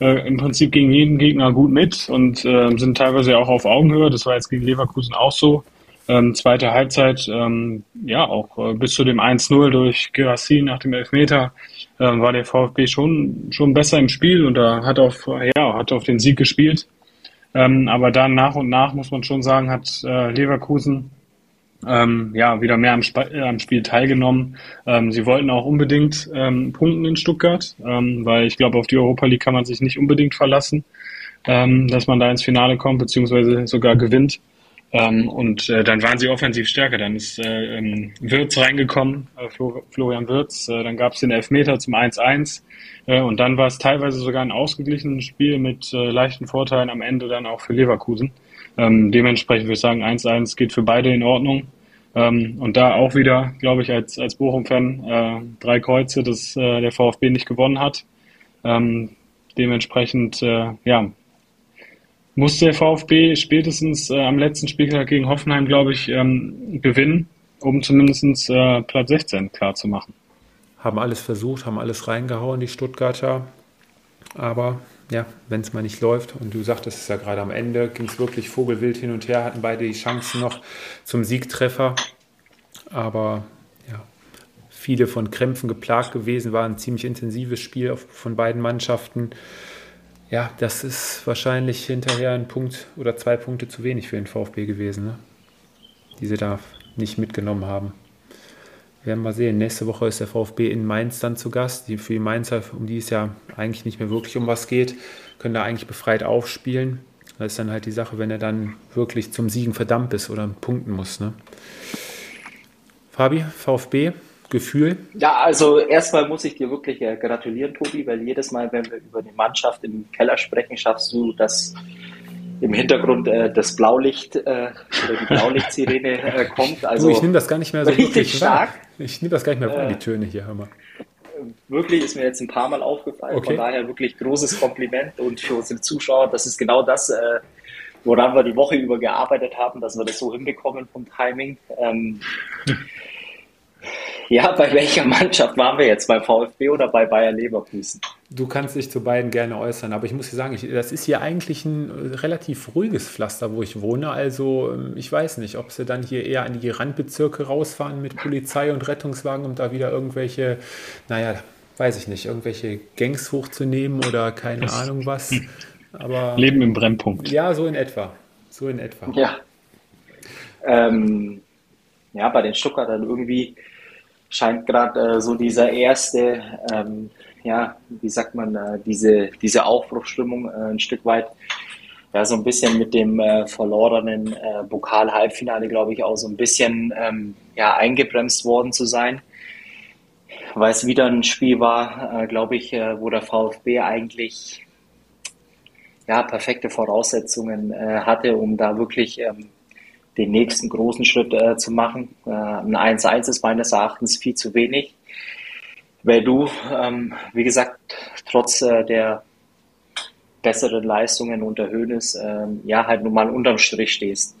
[SPEAKER 3] äh, im Prinzip gegen jeden Gegner gut mit und äh, sind teilweise auch auf Augenhöhe. Das war jetzt gegen Leverkusen auch so. Ähm, zweite Halbzeit, ähm, ja, auch äh, bis zu dem 1-0 durch Gerassi nach dem Elfmeter äh, war der VfB schon, schon besser im Spiel und da hat auf, ja, hat auf den Sieg gespielt. Ähm, aber dann nach und nach, muss man schon sagen, hat äh, Leverkusen ähm, ja, wieder mehr am, Sp äh, am Spiel teilgenommen. Ähm, sie wollten auch unbedingt ähm, punkten in Stuttgart, ähm, weil ich glaube, auf die Europa League kann man sich nicht unbedingt verlassen, ähm, dass man da ins Finale kommt, beziehungsweise sogar gewinnt. Ähm, und äh, dann waren sie offensiv stärker. Dann ist äh, ähm, Wirtz reingekommen, äh, Flo, Florian Wirtz. Äh, dann gab es den Elfmeter zum 1-1. Äh, und dann war es teilweise sogar ein ausgeglichenes Spiel mit äh, leichten Vorteilen am Ende dann auch für Leverkusen. Ähm, dementsprechend würde ich sagen, 1-1 geht für beide in Ordnung. Ähm, und da auch wieder, glaube ich, als, als Bochum-Fan äh, drei Kreuze, dass äh, der VfB nicht gewonnen hat. Ähm, dementsprechend, äh, ja, muss der VfB spätestens äh, am letzten Spieltag gegen Hoffenheim, glaube ich, ähm, gewinnen, um zumindest äh, Platz 16 klar zu machen.
[SPEAKER 1] Haben alles versucht, haben alles reingehauen, die Stuttgarter. Aber ja, wenn es mal nicht läuft, und du sagtest es ja gerade am Ende, ging es wirklich vogelwild hin und her, hatten beide die Chancen noch zum Siegtreffer. Aber ja, viele von Krämpfen geplagt gewesen, war ein ziemlich intensives Spiel von beiden Mannschaften. Ja, das ist wahrscheinlich hinterher ein Punkt oder zwei Punkte zu wenig für den VfB gewesen, ne? die sie da nicht mitgenommen haben. Wir werden mal sehen. Nächste Woche ist der VfB in Mainz dann zu Gast. Die, für die Mainzer, um die es ja eigentlich nicht mehr wirklich um was geht, können da eigentlich befreit aufspielen. Das ist dann halt die Sache, wenn er dann wirklich zum Siegen verdammt ist oder punkten muss. Ne? Fabi, VfB, Gefühl?
[SPEAKER 2] Ja, also erstmal muss ich dir wirklich äh, gratulieren, Tobi, weil jedes Mal, wenn wir über die Mannschaft im Keller sprechen, schaffst du das im Hintergrund äh, das Blaulicht äh, oder die Blaulichtsirene äh, kommt. Also
[SPEAKER 1] du, ich nehme das gar nicht mehr so
[SPEAKER 2] richtig stark. Wahr.
[SPEAKER 1] Ich nehme das gar nicht mehr wahr, die Töne hier, hör mal.
[SPEAKER 2] Wirklich ist mir jetzt ein paar Mal aufgefallen. Okay. Von daher wirklich großes Kompliment und für unsere Zuschauer, das ist genau das, äh, woran wir die Woche über gearbeitet haben, dass wir das so hinbekommen vom Timing. Ähm, ja, bei welcher Mannschaft waren wir jetzt? Bei VfB oder bei Bayer Leverkusen?
[SPEAKER 1] Du kannst dich zu beiden gerne äußern, aber ich muss dir sagen, ich, das ist hier eigentlich ein relativ ruhiges Pflaster, wo ich wohne. Also ähm, ich weiß nicht, ob sie dann hier eher an die Randbezirke rausfahren mit Polizei und Rettungswagen, um da wieder irgendwelche, naja, weiß ich nicht, irgendwelche Gangs hochzunehmen oder keine das Ahnung was.
[SPEAKER 3] Aber, Leben im Brennpunkt.
[SPEAKER 1] Ja, so in etwa. So in etwa.
[SPEAKER 2] Ja. Ähm, ja, bei den Stuttgartern irgendwie scheint gerade äh, so dieser erste, ähm, ja, wie sagt man, äh, diese, diese Aufbruchsstimmung äh, ein Stück weit, ja, so ein bisschen mit dem äh, verlorenen äh, Pokal-Halbfinale, glaube ich, auch so ein bisschen ähm, ja, eingebremst worden zu sein. Weil es wieder ein Spiel war, äh, glaube ich, äh, wo der VfB eigentlich ja, perfekte Voraussetzungen hatte, um da wirklich ähm, den nächsten großen Schritt äh, zu machen. Äh, ein 1-1 ist meines Erachtens viel zu wenig. Weil du, ähm, wie gesagt, trotz äh, der besseren Leistungen unter Höhnes, ähm, ja, halt nun mal unterm Strich stehst.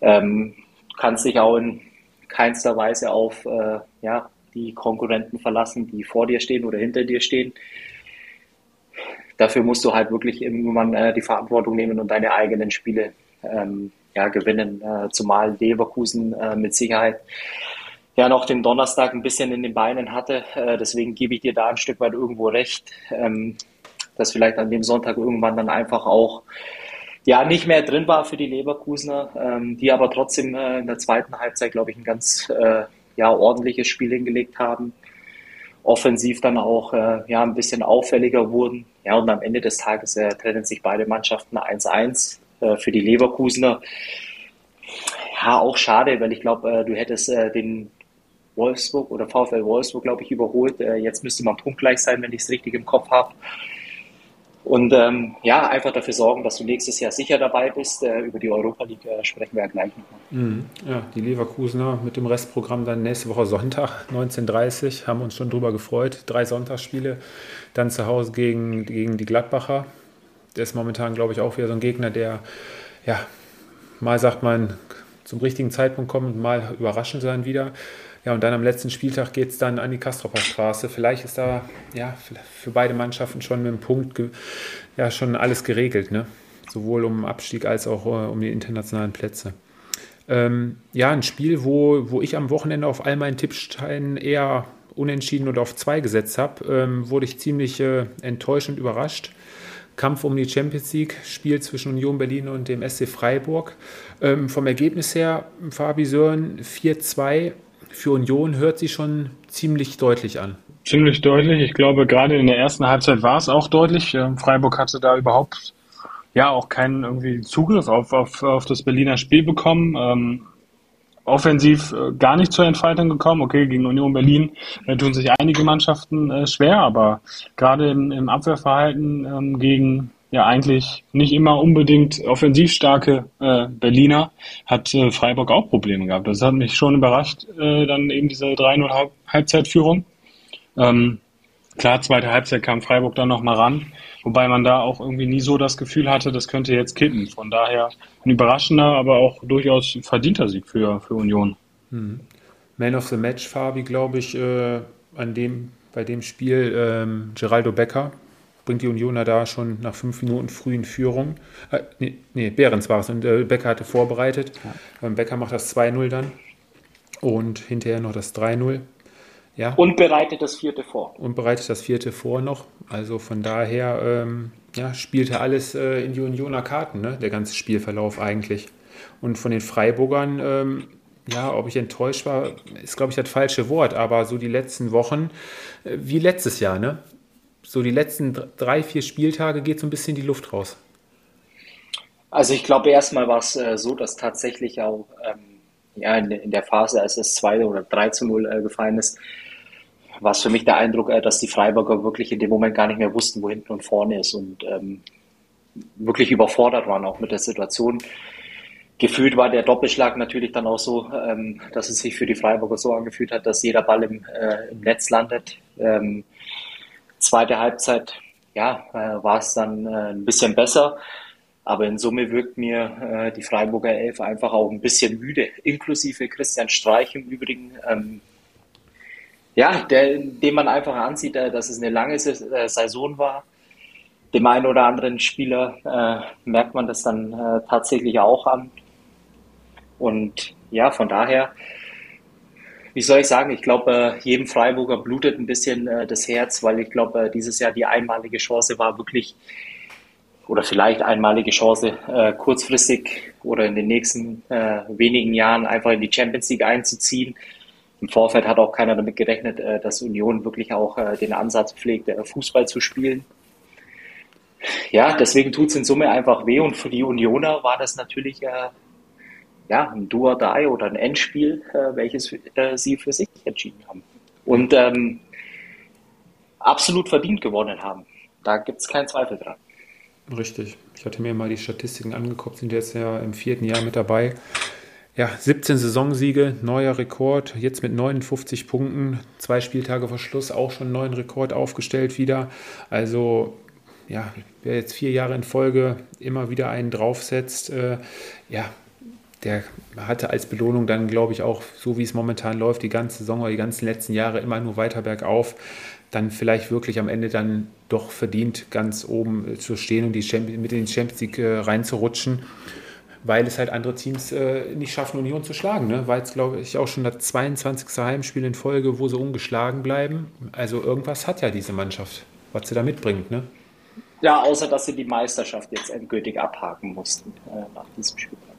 [SPEAKER 2] Ähm, kannst dich auch in keinster Weise auf äh, ja, die Konkurrenten verlassen, die vor dir stehen oder hinter dir stehen. Dafür musst du halt wirklich irgendwann äh, die Verantwortung nehmen und deine eigenen Spiele ähm, ja, gewinnen. Äh, zumal Leverkusen äh, mit Sicherheit ja noch den Donnerstag ein bisschen in den Beinen hatte. Äh, deswegen gebe ich dir da ein Stück weit irgendwo recht, ähm, dass vielleicht an dem Sonntag irgendwann dann einfach auch ja nicht mehr drin war für die Leverkusener, ähm, die aber trotzdem in der zweiten Halbzeit, glaube ich, ein ganz ja, ordentliches Spiel hingelegt haben. Offensiv dann auch ja, ein bisschen auffälliger wurden. Ja, und am Ende des Tages trennen sich beide Mannschaften 1-1. Äh, für die Leverkusener. Ja, auch schade, weil ich glaube, äh, du hättest äh, den Wolfsburg oder VfL Wolfsburg, glaube ich, überholt. jetzt müsste man punktgleich sein, wenn ich es richtig im Kopf habe. Und ähm, ja, einfach dafür sorgen, dass du nächstes Jahr sicher dabei bist. Äh, über die Europa League äh, sprechen wir ja gleich nochmal.
[SPEAKER 1] Mhm. Ja, die Leverkusener mit dem Restprogramm dann nächste Woche Sonntag, 19.30 Uhr, haben uns schon drüber gefreut. Drei Sonntagsspiele, dann zu Hause gegen, gegen die Gladbacher der ist momentan, glaube ich, auch wieder so ein Gegner, der, ja, mal sagt man, zum richtigen Zeitpunkt kommt, mal überraschend sein wieder. Ja, und dann am letzten Spieltag geht es dann an die Kastropper Straße. Vielleicht ist da ja, für beide Mannschaften schon mit dem Punkt ja, schon alles geregelt, ne? sowohl um Abstieg als auch uh, um die internationalen Plätze. Ähm, ja, ein Spiel, wo, wo ich am Wochenende auf all meinen Tippsteinen eher unentschieden oder auf zwei gesetzt habe, ähm, wurde ich ziemlich äh, enttäuscht und überrascht. Kampf um die Champions League, Spiel zwischen Union Berlin und dem SC Freiburg. Ähm, vom Ergebnis her, Fabi Sören 4-2 für Union hört sich schon ziemlich deutlich an.
[SPEAKER 3] Ziemlich deutlich. Ich glaube, gerade in der ersten Halbzeit war es auch deutlich. Ähm, Freiburg hatte da überhaupt ja auch keinen irgendwie Zugriff auf, auf, auf das Berliner Spiel bekommen. Ähm, offensiv äh, gar nicht zur Entfaltung gekommen. Okay, gegen Union Berlin äh, tun sich einige Mannschaften äh, schwer, aber gerade im, im Abwehrverhalten ähm, gegen ja eigentlich nicht immer unbedingt offensiv starke äh, Berliner hat äh, Freiburg auch Probleme gehabt. Das hat mich schon überrascht, äh, dann eben diese 3-0 Halbzeitführung. Ähm, Klar, zweite Halbzeit kam Freiburg dann nochmal ran, wobei man da auch irgendwie nie so das Gefühl hatte, das könnte jetzt kippen. Von daher ein überraschender, aber auch durchaus verdienter Sieg für, für Union.
[SPEAKER 1] Mhm. Man of the Match, Fabi, glaube ich, äh, an dem, bei dem Spiel ähm, Geraldo Becker bringt die Unioner da schon nach fünf Minuten früh in Führung. Äh, nee, nee, Behrens war es und äh, Becker hatte vorbereitet. Ja. Ähm, Becker macht das 2-0 dann und hinterher noch das 3-0.
[SPEAKER 2] Ja. Und bereitet das vierte vor.
[SPEAKER 1] Und bereitet das vierte vor noch. Also von daher ähm, ja, spielte alles äh, in die Unioner Karten, ne? der ganze Spielverlauf eigentlich. Und von den Freiburgern, ähm, ja, ob ich enttäuscht war, ist, glaube ich, das falsche Wort, aber so die letzten Wochen, äh, wie letztes Jahr, ne? So die letzten drei, vier Spieltage geht so ein bisschen die Luft raus.
[SPEAKER 2] Also ich glaube, erstmal war es äh, so, dass tatsächlich auch ähm, ja, in, in, der Phase, als es 2 oder 3 zu 0 äh, gefallen ist, war es für mich der Eindruck, äh, dass die Freiburger wirklich in dem Moment gar nicht mehr wussten, wo hinten und vorne ist und ähm, wirklich überfordert waren auch mit der Situation. Gefühlt war der Doppelschlag natürlich dann auch so, ähm, dass es sich für die Freiburger so angefühlt hat, dass jeder Ball im, äh, im Netz landet. Ähm, zweite Halbzeit, ja, äh, war es dann äh, ein bisschen besser. Aber in Summe wirkt mir äh, die Freiburger Elf einfach auch ein bisschen müde, inklusive Christian Streich im Übrigen. Ähm, ja, der, dem man einfach ansieht, äh, dass es eine lange äh, Saison war. Dem einen oder anderen Spieler äh, merkt man das dann äh, tatsächlich auch an. Und ja, von daher, wie soll ich sagen, ich glaube, äh, jedem Freiburger blutet ein bisschen äh, das Herz, weil ich glaube, dieses Jahr die einmalige Chance war wirklich, oder vielleicht einmalige Chance, kurzfristig oder in den nächsten wenigen Jahren einfach in die Champions League einzuziehen im Vorfeld hat auch keiner damit gerechnet, äh, dass Union wirklich auch äh, den Ansatz pflegt, äh, Fußball zu spielen. Ja, deswegen tut es in Summe einfach weh und für die Unioner war das natürlich ja, ein Do or Die oder ein Endspiel, welches sie für sich entschieden haben. Und ähm, absolut verdient gewonnen haben. Da gibt es keinen Zweifel dran.
[SPEAKER 1] Richtig. Ich hatte mir mal die Statistiken angeguckt, sind jetzt ja im vierten Jahr mit dabei. Ja, 17 Saisonsiege, neuer Rekord, jetzt mit 59 Punkten, zwei Spieltage vor Schluss auch schon einen neuen Rekord aufgestellt wieder. Also ja, wer jetzt vier Jahre in Folge immer wieder einen draufsetzt, äh, ja, der hatte als Belohnung dann, glaube ich, auch, so wie es momentan läuft, die ganze Saison oder die ganzen letzten Jahre immer nur weiter bergauf, dann vielleicht wirklich am Ende dann doch verdient, ganz oben zu stehen und die mit in den Champions League äh, reinzurutschen weil es halt andere Teams äh, nicht schaffen, Union zu schlagen. Ne? Weil es, glaube ich, auch schon das 22. Heimspiel in Folge, wo sie ungeschlagen bleiben. Also irgendwas hat ja diese Mannschaft, was sie da mitbringt. Ne?
[SPEAKER 2] Ja, außer dass sie die Meisterschaft jetzt endgültig abhaken mussten äh, nach diesem Spieltag.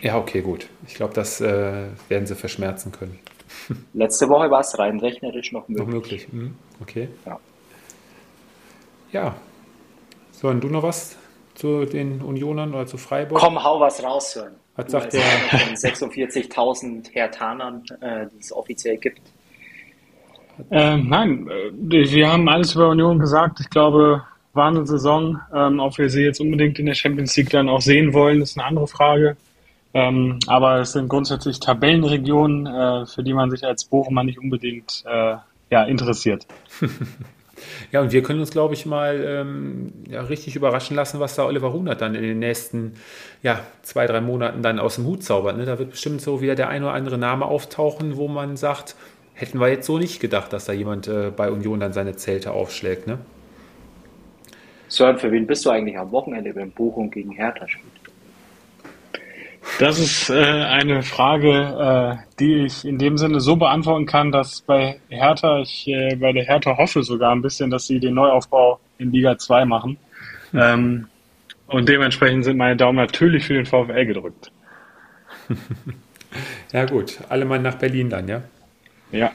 [SPEAKER 1] Ja, okay, gut. Ich glaube, das äh, werden sie verschmerzen können.
[SPEAKER 2] Letzte Woche war es rein rechnerisch noch möglich.
[SPEAKER 1] Noch möglich, hm, okay. Ja. ja. So, und du noch was zu den Unionern oder zu Freiburg?
[SPEAKER 2] Komm, hau was raus, Sören. Was sagt der? Von 46.000 Hertanern, äh, die es offiziell gibt.
[SPEAKER 3] Äh, nein, äh, wir haben alles über Union gesagt. Ich glaube, war eine Saison. Ähm, ob wir sie jetzt unbedingt in der Champions League dann auch sehen wollen, ist eine andere Frage. Ähm, aber es sind grundsätzlich Tabellenregionen, äh, für die man sich als Bochumer nicht unbedingt äh, ja, interessiert.
[SPEAKER 1] Ja, und wir können uns, glaube ich, mal ähm, ja, richtig überraschen lassen, was da Oliver Runert dann in den nächsten ja, zwei, drei Monaten dann aus dem Hut zaubert. Ne? Da wird bestimmt so wieder der ein oder andere Name auftauchen, wo man sagt, hätten wir jetzt so nicht gedacht, dass da jemand äh, bei Union dann seine Zelte aufschlägt. Ne?
[SPEAKER 2] Sören, für wen bist du eigentlich am Wochenende, wenn Bochum gegen Hertha spielt?
[SPEAKER 3] Das ist äh, eine Frage, äh, die ich in dem Sinne so beantworten kann, dass bei Hertha, ich äh, bei der Hertha hoffe sogar ein bisschen, dass sie den Neuaufbau in Liga 2 machen. Ähm, und dementsprechend sind meine Daumen natürlich für den VfL gedrückt.
[SPEAKER 1] ja gut, alle mal nach Berlin dann, ja?
[SPEAKER 3] Ja.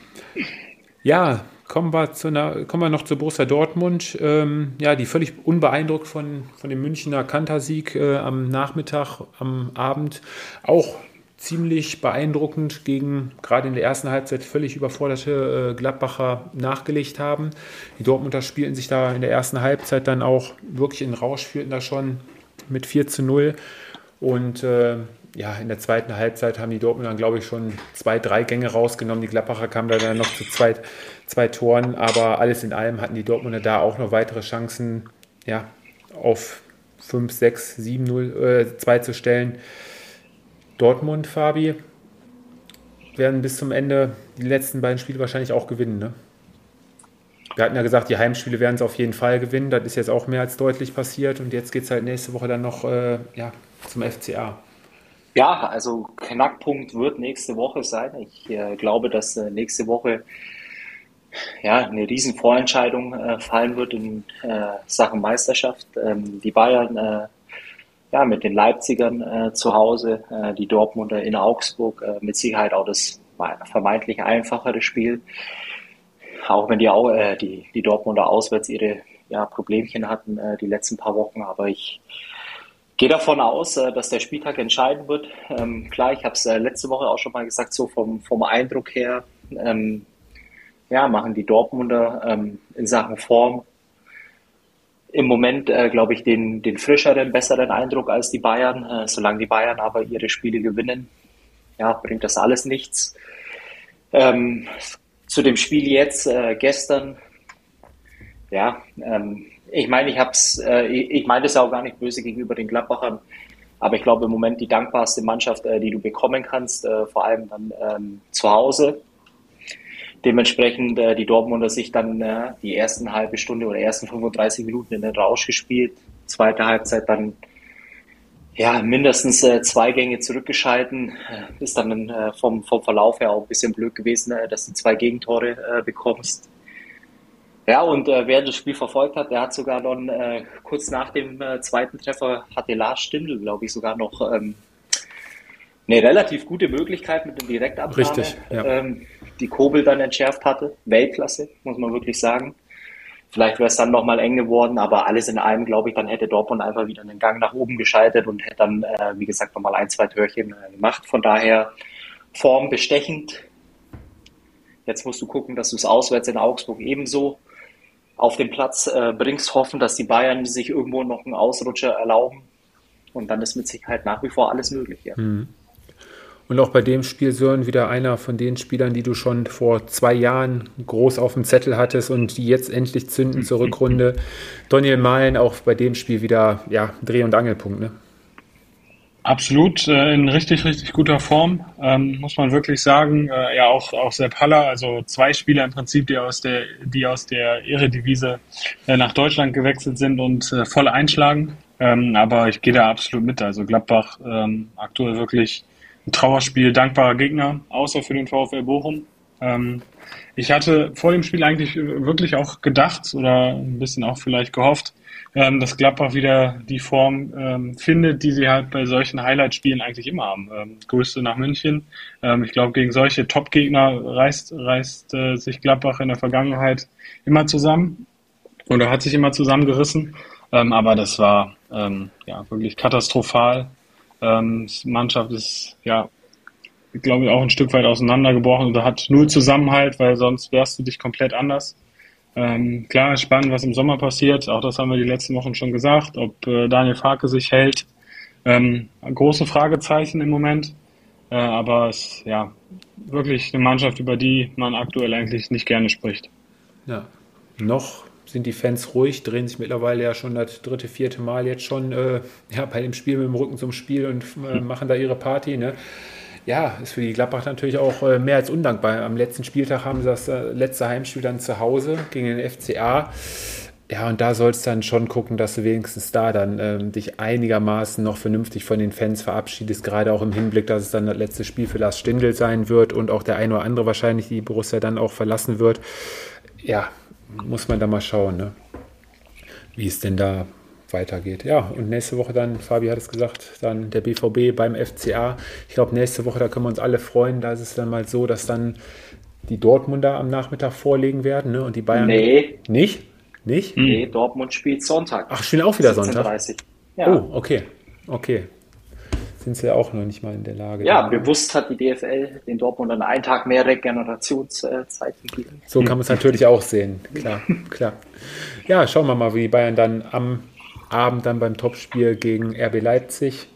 [SPEAKER 1] Ja, Kommen wir, zu einer, kommen wir noch zu Borussia Dortmund. Ähm, ja, die völlig unbeeindruckt von, von dem Münchner Kantersieg äh, am Nachmittag, am Abend. Auch ziemlich beeindruckend gegen gerade in der ersten Halbzeit völlig überforderte äh, Gladbacher nachgelegt haben. Die Dortmunder spielten sich da in der ersten Halbzeit dann auch wirklich in Rausch, führten da schon mit 4 zu 0. Und äh, ja, in der zweiten Halbzeit haben die Dortmunder, glaube ich, schon zwei, drei Gänge rausgenommen. Die Gladbacher kamen da dann noch zu zwei, zwei Toren. Aber alles in allem hatten die Dortmunder da auch noch weitere Chancen, ja, auf 5, 6, 7, 0, äh, 2 zu stellen. Dortmund, Fabi, werden bis zum Ende die letzten beiden Spiele wahrscheinlich auch gewinnen, ne? Wir hatten ja gesagt, die Heimspiele werden es auf jeden Fall gewinnen. Das ist jetzt auch mehr als deutlich passiert. Und jetzt geht es halt nächste Woche dann noch äh, ja, zum FCA.
[SPEAKER 2] Ja, also Knackpunkt wird nächste Woche sein. Ich äh, glaube, dass äh, nächste Woche ja, eine riesen Vorentscheidung äh, fallen wird in äh, Sachen Meisterschaft. Ähm, die Bayern äh, ja, mit den Leipzigern äh, zu Hause, die Dortmunder in Augsburg, mit Sicherheit auch das vermeintlich einfachere Spiel. Auch wenn die, die, die Dortmunder auswärts ihre ja, Problemchen hatten die letzten paar Wochen. Aber ich gehe davon aus, äh, dass der Spieltag entscheiden wird. Ähm, klar, ich habe es äh, letzte Woche auch schon mal gesagt, so vom, vom Eindruck her, ähm, ja, machen die Dortmunder ähm, in Sachen Form im Moment, äh, glaube ich, den, den frischeren, besseren Eindruck als die Bayern. Äh, solange die Bayern aber ihre Spiele gewinnen, ja, bringt das alles nichts. Ähm, zu dem Spiel jetzt, äh, gestern, ja, ähm, ich meine, ich hab's, äh, ich, meine das auch gar nicht böse gegenüber den Gladbachern, aber ich glaube im Moment die dankbarste Mannschaft, äh, die du bekommen kannst, äh, vor allem dann ähm, zu Hause dementsprechend äh, die Dortmunder sich dann äh, die ersten halbe Stunde oder ersten 35 Minuten in den Rausch gespielt. Zweite Halbzeit dann ja mindestens äh, zwei Gänge zurückgeschalten. Ist dann äh, vom, vom Verlauf her auch ein bisschen blöd gewesen, äh, dass du zwei Gegentore äh, bekommst. Ja, und äh, wer das Spiel verfolgt hat, der hat sogar dann äh, kurz nach dem äh, zweiten Treffer hatte Lars Stindl, glaube ich, sogar noch ähm, eine relativ gute Möglichkeit mit dem Direktabnahme.
[SPEAKER 1] Richtig, ja.
[SPEAKER 2] ähm, die Kobel dann entschärft hatte. Weltklasse, muss man wirklich sagen. Vielleicht wäre es dann nochmal eng geworden, aber alles in allem, glaube ich, dann hätte Dortmund einfach wieder einen Gang nach oben geschaltet und hätte dann, äh, wie gesagt, nochmal ein, zwei Türchen äh, gemacht. Von daher Form bestechend. Jetzt musst du gucken, dass du es auswärts in Augsburg ebenso auf den Platz äh, bringst, hoffen, dass die Bayern sich irgendwo noch einen Ausrutscher erlauben. Und dann ist mit Sicherheit nach wie vor alles möglich. Ja.
[SPEAKER 1] Mhm. Und auch bei dem Spiel Sören wieder einer von den Spielern, die du schon vor zwei Jahren groß auf dem Zettel hattest und die jetzt endlich zünden zur Rückrunde. Daniel Mahlen auch bei dem Spiel wieder ja, Dreh- und Angelpunkt. Ne?
[SPEAKER 3] Absolut, äh, in richtig, richtig guter Form, ähm, muss man wirklich sagen. Äh, ja, auch, auch Sepp Haller, also zwei Spieler im Prinzip, die aus der, die aus der Eredivisie äh, nach Deutschland gewechselt sind und äh, voll einschlagen. Ähm, aber ich gehe da absolut mit. Also Gladbach ähm, aktuell wirklich ein Trauerspiel, dankbarer Gegner, außer für den VfL Bochum. Ähm, ich hatte vor dem Spiel eigentlich wirklich auch gedacht oder ein bisschen auch vielleicht gehofft, ähm, dass Gladbach wieder die Form ähm, findet, die sie halt bei solchen Highlight-Spielen eigentlich immer haben. Ähm, Größte nach München. Ähm, ich glaube, gegen solche Top-Gegner reißt, reißt äh, sich Gladbach in der Vergangenheit immer zusammen oder hat sich immer zusammengerissen. Ähm, aber das war ähm, ja wirklich katastrophal. Ähm, Mannschaft ist, ja, glaube ich, auch ein Stück weit auseinandergebrochen oder hat null Zusammenhalt, weil sonst wärst du dich komplett anders. Ähm, klar, spannend, was im Sommer passiert. Auch das haben wir die letzten Wochen schon gesagt. Ob äh, Daniel Farke sich hält, ähm, große Fragezeichen im Moment. Äh, aber es ist ja wirklich eine Mannschaft, über die man aktuell eigentlich nicht gerne spricht.
[SPEAKER 1] Ja, noch sind die Fans ruhig, drehen sich mittlerweile ja schon das dritte, vierte Mal jetzt schon äh, ja, bei dem Spiel mit dem Rücken zum Spiel und äh, machen da ihre Party. Ne? Ja, ist für die Gladbach natürlich auch äh, mehr als undankbar. Am letzten Spieltag haben sie das äh, letzte Heimspiel dann zu Hause gegen den FCA. Ja, und da sollst du dann schon gucken, dass du wenigstens da dann ähm, dich einigermaßen noch vernünftig von den Fans verabschiedest, gerade auch im Hinblick, dass es dann das letzte Spiel für Lars Stindl sein wird und auch der eine oder andere wahrscheinlich die Borussia dann auch verlassen wird. Ja, muss man da mal schauen, ne? wie es denn da weitergeht. Ja, und nächste Woche dann, Fabi hat es gesagt, dann der BVB beim FCA. Ich glaube, nächste Woche, da können wir uns alle freuen. Da ist es dann mal so, dass dann die Dortmunder am Nachmittag vorlegen werden ne? und die Bayern.
[SPEAKER 2] Nee.
[SPEAKER 1] Nicht? Nicht?
[SPEAKER 2] Nee, Dortmund spielt Sonntag.
[SPEAKER 1] Ach, spielen auch wieder Sonntag?
[SPEAKER 2] 17:30.
[SPEAKER 1] Ja. Oh, okay. Okay sind sie ja auch noch nicht mal in der Lage.
[SPEAKER 2] Ja, da. bewusst hat die DFL den Dortmundern einen Tag mehr Regenerationszeit gegeben.
[SPEAKER 1] So kann man es natürlich auch sehen, klar, klar. Ja, schauen wir mal, wie die Bayern dann am Abend dann beim Topspiel gegen RB Leipzig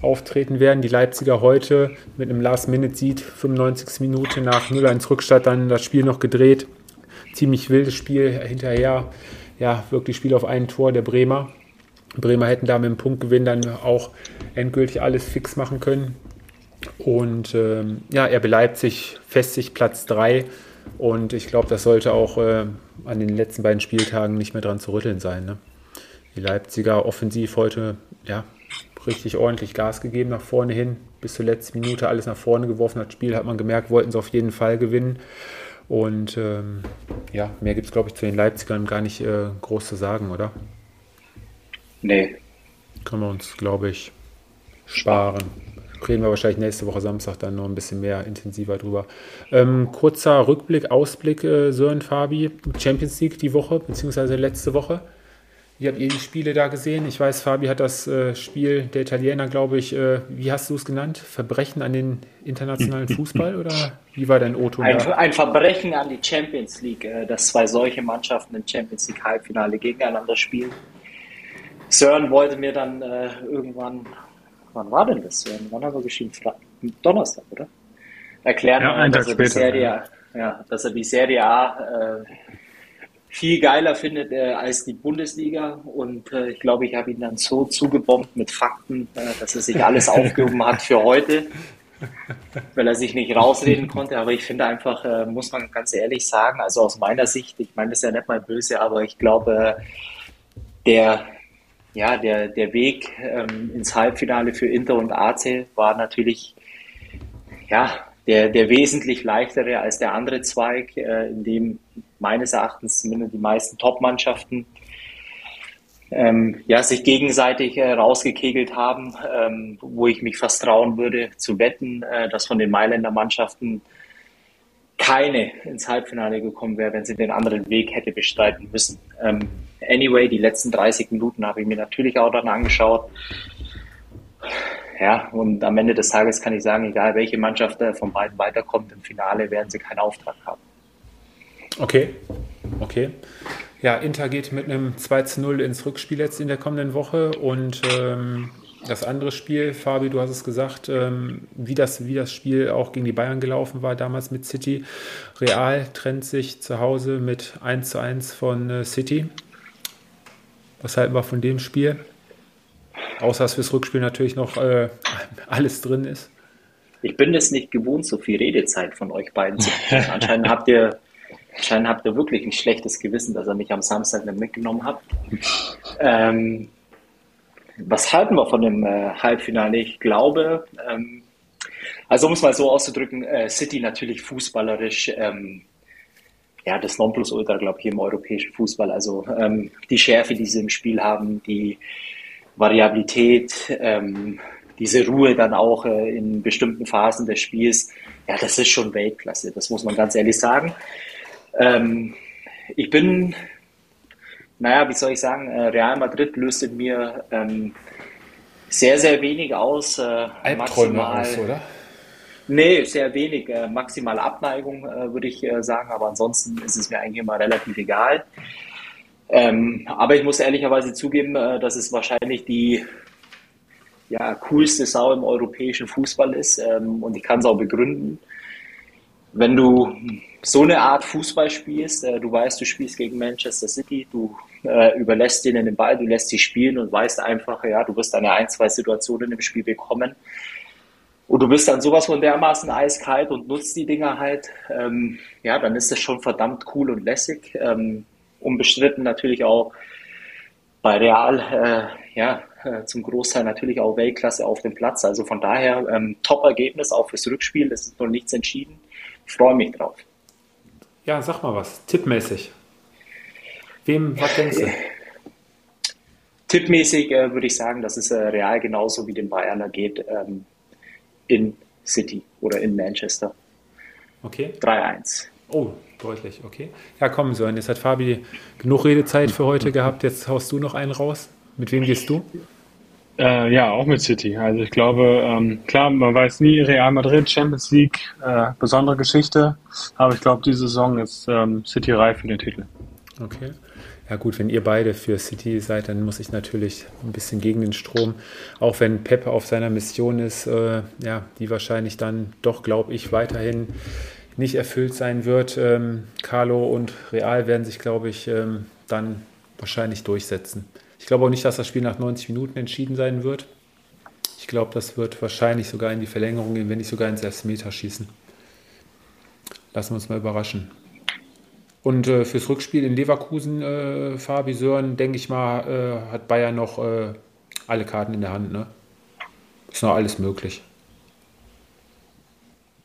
[SPEAKER 1] auftreten werden. Die Leipziger heute mit einem Last-Minute-Sieg, 95. Minute nach 0-1 Rückstand, dann das Spiel noch gedreht. Ziemlich wildes Spiel hinterher. Ja, wirklich Spiel auf ein Tor der Bremer. Bremer hätten da mit dem Punktgewinn dann auch endgültig alles fix machen können. Und ähm, ja, beleibt sich festigt Platz 3 und ich glaube, das sollte auch äh, an den letzten beiden Spieltagen nicht mehr dran zu rütteln sein. Ne? Die Leipziger offensiv heute ja, richtig ordentlich Gas gegeben nach vorne hin, bis zur letzten Minute alles nach vorne geworfen. Das Spiel hat man gemerkt, wollten sie auf jeden Fall gewinnen. Und ähm, ja, mehr gibt es, glaube ich, zu den Leipzigern gar nicht äh, groß zu sagen, oder?
[SPEAKER 2] Nee.
[SPEAKER 1] Können wir uns, glaube ich, sparen reden wir wahrscheinlich nächste Woche Samstag dann noch ein bisschen mehr intensiver drüber. Ähm, kurzer Rückblick, Ausblick, äh, Sören Fabi, Champions League die Woche, beziehungsweise letzte Woche. Wie habt ihr die Spiele da gesehen? Ich weiß, Fabi hat das äh, Spiel der Italiener, glaube ich, äh, wie hast du es genannt? Verbrechen an den internationalen Fußball oder wie war dein o
[SPEAKER 2] ein, ein, Verbrechen an die Champions League, äh, dass zwei solche Mannschaften im Champions League Halbfinale gegeneinander spielen. Sören wollte mir dann äh, irgendwann wann war denn das? Wann haben wir geschrieben? Donnerstag, oder? Erklären, ja, dass, er die Serie, ja. dass er die Serie A äh, viel geiler findet äh, als die Bundesliga. Und äh, ich glaube, ich habe ihn dann so zugebombt mit Fakten, äh, dass er sich alles aufgehoben hat für heute, weil er sich nicht rausreden konnte. Aber ich finde einfach, äh, muss man ganz ehrlich sagen, also aus meiner Sicht, ich meine das ist ja nicht mal böse, aber ich glaube, der ja, der, der Weg ähm, ins Halbfinale für Inter und AC war natürlich ja, der, der wesentlich leichtere als der andere Zweig, äh, in dem meines Erachtens zumindest die meisten Top-Mannschaften ähm, ja, sich gegenseitig äh, rausgekegelt haben, ähm, wo ich mich fast trauen würde zu wetten, äh, dass von den Mailänder Mannschaften keine ins Halbfinale gekommen wäre, wenn sie den anderen Weg hätte bestreiten müssen. Ähm, Anyway, die letzten 30 Minuten habe ich mir natürlich auch dann angeschaut. Ja, und am Ende des Tages kann ich sagen, egal welche Mannschaft von beiden weiterkommt, im Finale werden sie keinen Auftrag haben.
[SPEAKER 1] Okay, okay. Ja, Inter geht mit einem 2 zu 0 ins Rückspiel jetzt in der kommenden Woche und ähm, das andere Spiel, Fabi, du hast es gesagt, ähm, wie, das, wie das Spiel auch gegen die Bayern gelaufen war damals mit City. Real trennt sich zu Hause mit 1 zu 1 von äh, City. Was halten wir von dem Spiel? Außer dass fürs Rückspiel natürlich noch äh, alles drin ist.
[SPEAKER 2] Ich bin es nicht gewohnt, so viel Redezeit von euch beiden zu kriegen. Anscheinend habt ihr, anscheinend habt ihr wirklich ein schlechtes Gewissen, dass ihr mich am Samstag nicht mitgenommen habt. Ähm, was halten wir von dem äh, Halbfinale? Ich glaube, ähm, also um es mal so auszudrücken, äh, City natürlich fußballerisch ähm, ja, das Nonplusultra, glaube ich, im europäischen Fußball. Also ähm, die Schärfe, die sie im Spiel haben, die Variabilität, ähm, diese Ruhe dann auch äh, in bestimmten Phasen des Spiels, ja, das ist schon Weltklasse, das muss man ganz ehrlich sagen. Ähm, ich bin, naja, wie soll ich sagen, äh, Real Madrid löst in mir ähm, sehr, sehr wenig aus. Äh,
[SPEAKER 1] Albträume aus, oder?
[SPEAKER 2] Nee, sehr wenig. Äh, maximale Abneigung, äh, würde ich äh, sagen. Aber ansonsten ist es mir eigentlich immer relativ egal. Ähm, aber ich muss ehrlicherweise zugeben, äh, dass es wahrscheinlich die ja, coolste Sau im europäischen Fußball ist. Ähm, und ich kann es auch begründen. Wenn du so eine Art Fußball spielst, äh, du weißt, du spielst gegen Manchester City, du äh, überlässt denen den Ball, du lässt sie spielen und weißt einfach, ja, du wirst eine ein, zwei Situationen im Spiel bekommen und du bist dann sowas von dermaßen eiskalt und nutzt die Dinger halt, ähm, ja, dann ist das schon verdammt cool und lässig. Ähm, unbestritten natürlich auch bei Real, äh, ja, äh, zum Großteil natürlich auch Weltklasse auf dem Platz. Also von daher ähm, Top-Ergebnis auch fürs Rückspiel. Es ist noch nichts entschieden. Ich freue mich drauf.
[SPEAKER 1] Ja, sag mal was, tippmäßig. Wem, was denkst du?
[SPEAKER 2] Tippmäßig äh, würde ich sagen, dass es äh, Real genauso wie den Bayern geht. Ähm, in City oder in Manchester.
[SPEAKER 1] Okay.
[SPEAKER 2] 3-1.
[SPEAKER 1] Oh, deutlich, okay. Ja, komm, Sören, jetzt hat Fabi genug Redezeit für heute gehabt. Jetzt haust du noch einen raus. Mit wem gehst du?
[SPEAKER 3] Äh, ja, auch mit City. Also ich glaube, ähm, klar, man weiß nie, Real Madrid, Champions League, äh, besondere Geschichte. Aber ich glaube, die Saison ist ähm, City reif für den Titel.
[SPEAKER 1] Okay. Ja gut, wenn ihr beide für City seid, dann muss ich natürlich ein bisschen gegen den Strom. Auch wenn Pep auf seiner Mission ist, äh, ja, die wahrscheinlich dann doch, glaube ich, weiterhin nicht erfüllt sein wird. Ähm, Carlo und Real werden sich, glaube ich, ähm, dann wahrscheinlich durchsetzen. Ich glaube auch nicht, dass das Spiel nach 90 Minuten entschieden sein wird. Ich glaube, das wird wahrscheinlich sogar in die Verlängerung gehen, wenn nicht sogar ins Elfmeter schießen. Lassen wir uns mal überraschen. Und äh, fürs Rückspiel in Leverkusen, äh, Fabi Sören, denke ich mal, äh, hat Bayern noch äh, alle Karten in der Hand. Ne? Ist noch alles möglich.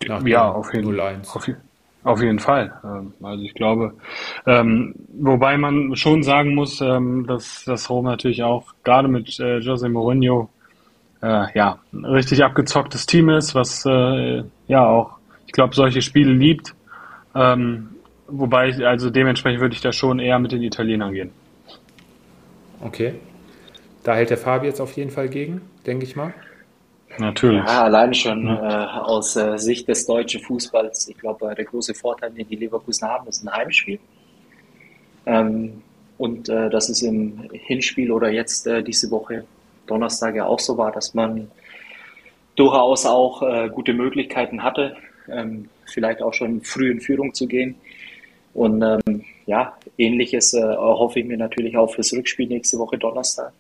[SPEAKER 3] Ja, auf jeden, auf, auf jeden Fall. Ähm, also ich glaube, ähm, wobei man schon sagen muss, ähm, dass, dass Rom natürlich auch gerade mit äh, Jose Mourinho äh, ja, ein richtig abgezocktes Team ist, was äh, ja auch, ich glaube, solche Spiele liebt. Ähm, wobei, ich, also dementsprechend würde ich da schon eher mit den Italienern gehen.
[SPEAKER 1] Okay. Da hält der Fabi jetzt auf jeden Fall gegen, denke ich mal.
[SPEAKER 2] Natürlich. Ja, alleine schon ja. äh, aus äh, Sicht des deutschen Fußballs. Ich glaube, der große Vorteil, den die Leverkusen haben, ist ein Heimspiel. Ähm, und äh, dass es im Hinspiel oder jetzt äh, diese Woche Donnerstag ja auch so war, dass man durchaus auch äh, gute Möglichkeiten hatte, ähm, vielleicht auch schon früh in Führung zu gehen. Und ähm, ja, ähnliches äh, hoffe ich mir natürlich auch fürs Rückspiel nächste Woche Donnerstag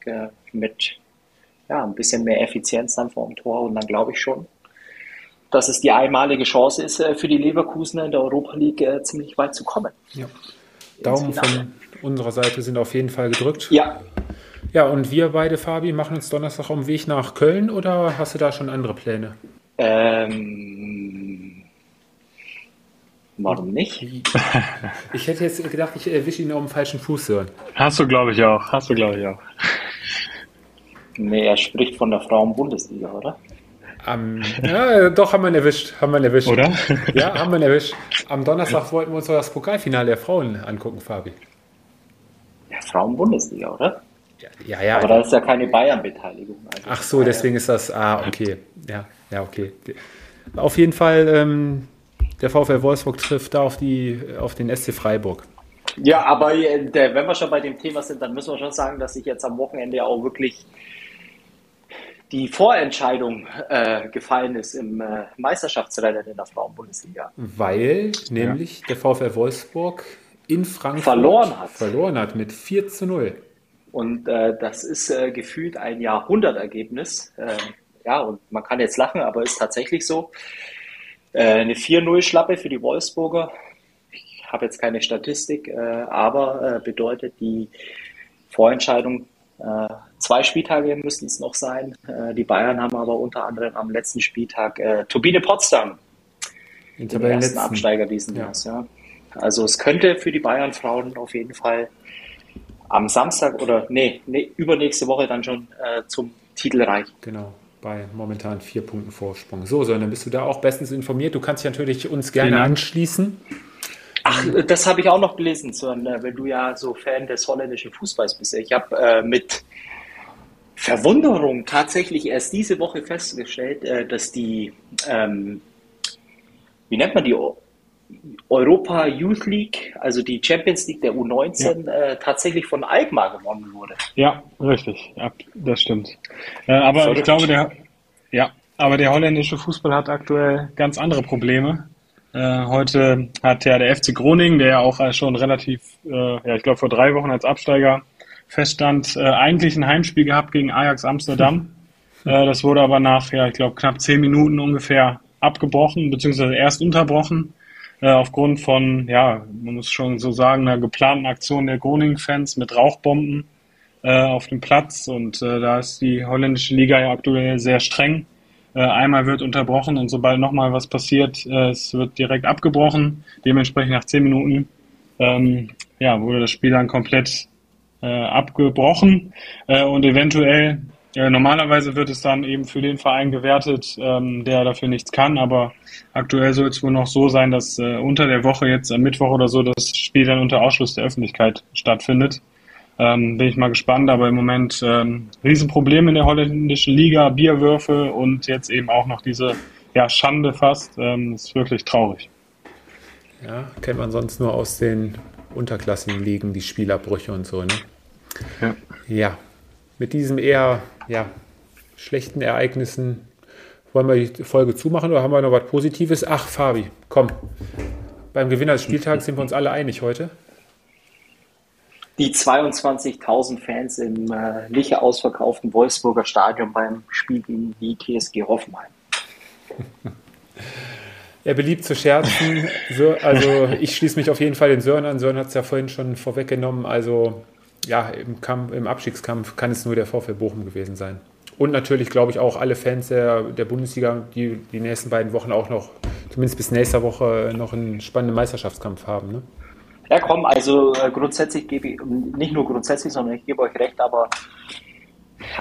[SPEAKER 2] mit ja, ein bisschen mehr Effizienz dann vor dem Tor und dann glaube ich schon, dass es die einmalige Chance ist, äh, für die Leverkusener in der Europa League äh, ziemlich weit zu kommen.
[SPEAKER 1] Ja. Daumen von unserer Seite sind auf jeden Fall gedrückt.
[SPEAKER 2] Ja.
[SPEAKER 1] Ja, und wir beide, Fabi, machen uns Donnerstag auf den Weg nach Köln oder hast du da schon andere Pläne?
[SPEAKER 2] Ähm, warum nicht?
[SPEAKER 1] Ich hätte jetzt gedacht, ich erwische ihn auf dem falschen Fuß, Sören.
[SPEAKER 3] Hast du, glaube ich, auch. Hast du, glaube ich, auch.
[SPEAKER 2] Nee, er spricht von der Frauen-Bundesliga, oder?
[SPEAKER 1] Um, ja, doch, haben wir erwischt. Haben wir erwischt.
[SPEAKER 3] Oder?
[SPEAKER 1] Ja, haben wir erwischt. Am Donnerstag wollten wir uns das Pokalfinale der Frauen angucken, Fabi.
[SPEAKER 2] Ja, Frauen-Bundesliga, oder?
[SPEAKER 1] Ja, ja.
[SPEAKER 2] Aber da ist ja keine Bayern-Beteiligung.
[SPEAKER 1] Also Ach so, deswegen ist das. Ah, okay. Ja, ja, okay. Auf jeden Fall, ähm, der VfL Wolfsburg trifft da auf, die, auf den SC Freiburg.
[SPEAKER 2] Ja, aber äh, wenn wir schon bei dem Thema sind, dann müssen wir schon sagen, dass ich jetzt am Wochenende auch wirklich die Vorentscheidung äh, gefallen ist im äh, Meisterschaftsrennen in der Frauenbundesliga.
[SPEAKER 1] Weil nämlich ja. der VfL Wolfsburg in Frankfurt
[SPEAKER 2] verloren hat.
[SPEAKER 1] Verloren hat mit 4 zu 0.
[SPEAKER 2] Und äh, das ist äh, gefühlt ein Jahrhundertergebnis. Äh, ja, und man kann jetzt lachen, aber ist tatsächlich so. Äh, eine 4-0-Schlappe für die Wolfsburger. Ich habe jetzt keine Statistik, äh, aber äh, bedeutet die Vorentscheidung äh, zwei Spieltage müssten es noch sein. Äh, die Bayern haben aber unter anderem am letzten Spieltag äh, Turbine Potsdam in den ersten Absteiger diesen ja. Jahres. Ja. Also es könnte für die Bayern-Frauen auf jeden Fall am Samstag oder nee, nee übernächste Woche dann schon äh, zum Titel reichen.
[SPEAKER 1] Genau bei momentan vier Punkten Vorsprung. So, sondern bist du da auch bestens informiert. Du kannst dich natürlich uns gerne anschließen.
[SPEAKER 2] Ach, das habe ich auch noch gelesen, Sören, äh, weil du ja so Fan des holländischen Fußballs bist. Ich habe äh, mit Verwunderung tatsächlich erst diese Woche festgestellt, äh, dass die, ähm, wie nennt man die, Europa Youth League, also die Champions League der U19, ja. äh, tatsächlich von Alkmaar gewonnen wurde.
[SPEAKER 3] Ja, richtig, ja, das stimmt. Äh, aber Verrückt. ich glaube, der, ja, aber der holländische Fußball hat aktuell ganz andere Probleme. Äh, heute hat ja der FC Groningen, der ja auch schon relativ, äh, ja, ich glaube vor drei Wochen als Absteiger feststand, äh, eigentlich ein Heimspiel gehabt gegen Ajax Amsterdam. Äh, das wurde aber nach, ja, ich glaube, knapp zehn Minuten ungefähr abgebrochen, beziehungsweise erst unterbrochen äh, aufgrund von, ja, man muss schon so sagen, einer geplanten Aktion der Groningen-Fans mit Rauchbomben äh, auf dem Platz. Und äh, da ist die holländische Liga ja aktuell sehr streng. Äh, einmal wird unterbrochen und sobald nochmal was passiert, es wird direkt abgebrochen. Dementsprechend nach zehn Minuten ähm, ja, wurde das Spiel dann komplett äh, abgebrochen äh, und eventuell ja, normalerweise wird es dann eben für den Verein gewertet, ähm, der dafür nichts kann, aber aktuell soll es wohl noch so sein, dass äh, unter der Woche jetzt am Mittwoch oder so das Spiel dann unter Ausschluss der Öffentlichkeit stattfindet. Ähm, bin ich mal gespannt, aber im Moment ähm, Riesenproblem in der holländischen Liga, Bierwürfe und jetzt eben auch noch diese ja, Schande fast. Ähm, ist wirklich traurig.
[SPEAKER 1] Ja, kennt man sonst nur aus den unterklassigen Ligen, die Spielabbrüche und so. Ne? Ja. ja, mit diesem eher ja, schlechten Ereignissen wollen wir die Folge zumachen oder haben wir noch was Positives? Ach, Fabi, komm. Beim Gewinner des Spieltags sind wir uns alle einig heute.
[SPEAKER 2] Die 22.000 Fans im äh, nicht ausverkauften Wolfsburger Stadion beim Spiel gegen die TSG Hoffenheim.
[SPEAKER 1] Er beliebt zu scherzen. also ich schließe mich auf jeden Fall den Sören an. Sören hat es ja vorhin schon vorweggenommen. Also ja, im, Kampf, im Abstiegskampf kann es nur der VfL Bochum gewesen sein. Und natürlich glaube ich auch alle Fans der, der Bundesliga, die die nächsten beiden Wochen auch noch, zumindest bis nächster Woche, noch einen spannenden Meisterschaftskampf haben. Ne?
[SPEAKER 2] Ja, komm, also äh, grundsätzlich gebe ich, nicht nur grundsätzlich, sondern ich gebe euch recht, aber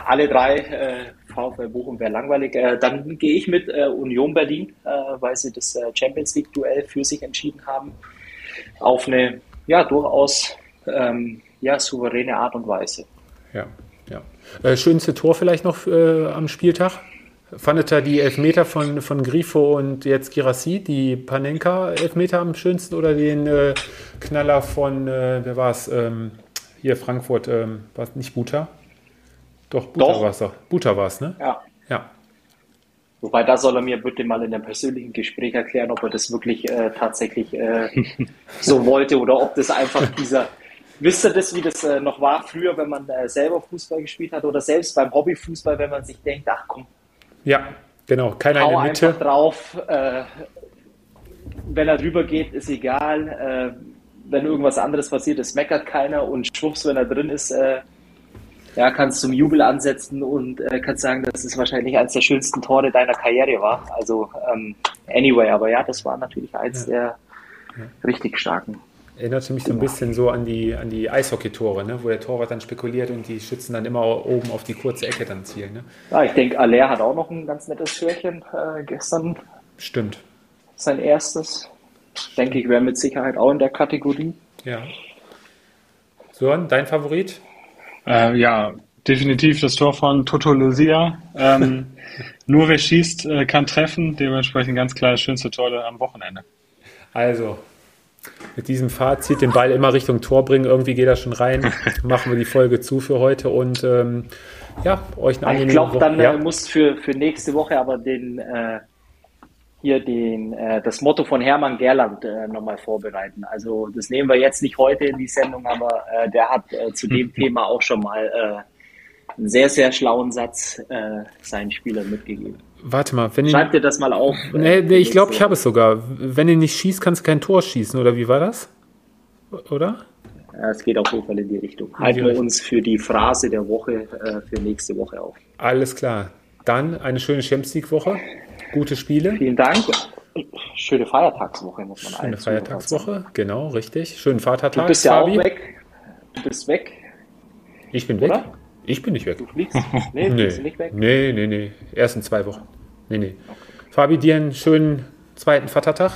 [SPEAKER 2] alle drei äh, VfL Bochum wäre langweilig. Äh, dann gehe ich mit äh, Union Berlin, äh, weil sie das äh, Champions League Duell für sich entschieden haben, auf eine ja durchaus ähm, ja, souveräne Art und Weise.
[SPEAKER 1] Ja, ja. Äh, schönste Tor vielleicht noch äh, am Spieltag? Fandet ihr die Elfmeter von, von Grifo und jetzt Girassi, die Panenka-Elfmeter am schönsten oder den äh, Knaller von, äh, wer war es, ähm, hier Frankfurt, ähm, war es nicht Buta? Doch, Buta war es doch. Buta war es, ne?
[SPEAKER 2] Ja. Ja. Wobei, da soll er mir bitte mal in einem persönlichen Gespräch erklären, ob er das wirklich äh, tatsächlich äh, so wollte oder ob das einfach dieser Wisst ihr das, wie das äh, noch war früher, wenn man äh, selber Fußball gespielt hat oder selbst beim Hobbyfußball, wenn man sich denkt, ach komm.
[SPEAKER 1] Ja, genau, keiner in der Mitte.
[SPEAKER 2] einfach drauf. Äh, wenn er drüber geht, ist egal. Äh, wenn irgendwas anderes passiert, es meckert keiner und schwupps, wenn er drin ist, äh, ja, kannst zum Jubel ansetzen und äh, kannst sagen, dass es wahrscheinlich eines der schönsten Tore deiner Karriere war. Also ähm, anyway, aber ja, das war natürlich eins ja. der ja. richtig starken.
[SPEAKER 1] Erinnerte mich so ein bisschen so an die, an die Eishockey-Tore, ne? wo der Torwart dann spekuliert und die Schützen dann immer oben auf die kurze Ecke dann zielen. Ne?
[SPEAKER 2] Ja, ich denke, Aller hat auch noch ein ganz nettes Türchen äh, gestern.
[SPEAKER 1] Stimmt.
[SPEAKER 2] Sein erstes. Denke ich, wäre mit Sicherheit auch in der Kategorie.
[SPEAKER 1] Ja. Sören, dein Favorit?
[SPEAKER 3] Äh, ja, definitiv das Tor von Toto Lucia. Ähm, nur wer schießt, äh, kann treffen. Dementsprechend ganz klar das schönste Tor am Wochenende.
[SPEAKER 1] Also, mit diesem Fazit den Ball immer Richtung Tor bringen. Irgendwie geht er schon rein. Machen wir die Folge zu für heute und ähm, ja, euch
[SPEAKER 2] eine angenehme Ich glaube, dann ja. äh, muss für, für nächste Woche aber den äh, hier den, äh, das Motto von Hermann Gerland äh, nochmal vorbereiten. Also das nehmen wir jetzt nicht heute in die Sendung, aber äh, der hat äh, zu dem Thema auch schon mal einen sehr, sehr schlauen Satz seinen Spielern mitgegeben.
[SPEAKER 1] Warte mal, wenn
[SPEAKER 2] Schreib dir das mal auf.
[SPEAKER 1] Nee, nee ich glaube, ich habe es sogar. Wenn du nicht schießt, kannst du kein Tor schießen, oder wie war das? Oder?
[SPEAKER 2] Es geht auf jeden Fall in die Richtung. Halten wir uns für die Phrase der Woche äh, für nächste Woche auf.
[SPEAKER 1] Alles klar. Dann eine schöne Champions League-Woche. Gute Spiele.
[SPEAKER 2] Vielen Dank. Schöne Feiertagswoche, muss man
[SPEAKER 1] Schöne Feiertagswoche, genau, richtig. Schönen Vatertag.
[SPEAKER 2] Du bist ja Fabi. auch weg. Du bist weg.
[SPEAKER 1] Ich bin Oder? weg. Ich bin nicht weg. Du
[SPEAKER 2] fliegst? Nee,
[SPEAKER 1] nee. bist nicht weg? Nee, nee, nee. Erst in zwei Wochen. Nee, nee. Fabi, dir einen schönen zweiten Vatertag.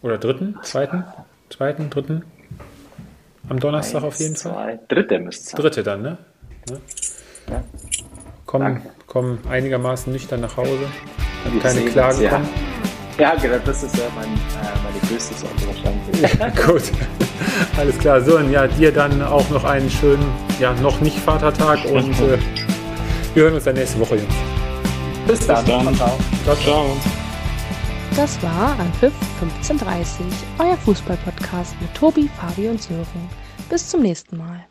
[SPEAKER 1] Oder dritten? Zweiten? Zweiten? Dritten? Am Donnerstag Eins, auf jeden zwei. Fall.
[SPEAKER 2] Dritte müsste es
[SPEAKER 1] sein. Dritte dann, ne? ne? Ja. Komm, komm einigermaßen nüchtern nach Hause. Hat keine Klagen
[SPEAKER 2] ja. Ja, genau, das ist ja mein, äh, meine größte Sorge wahrscheinlich.
[SPEAKER 1] Gut, alles klar. So, und ja, dir dann auch noch einen schönen, ja, noch nicht Vatertag und äh, wir hören uns dann nächste Woche, Jungs.
[SPEAKER 2] Bis dann. Bis dann.
[SPEAKER 1] Ciao. ciao. ciao.
[SPEAKER 4] Das war Anpfiff 1530, euer Fußballpodcast mit Tobi, Fabi und Sören. Bis zum nächsten Mal.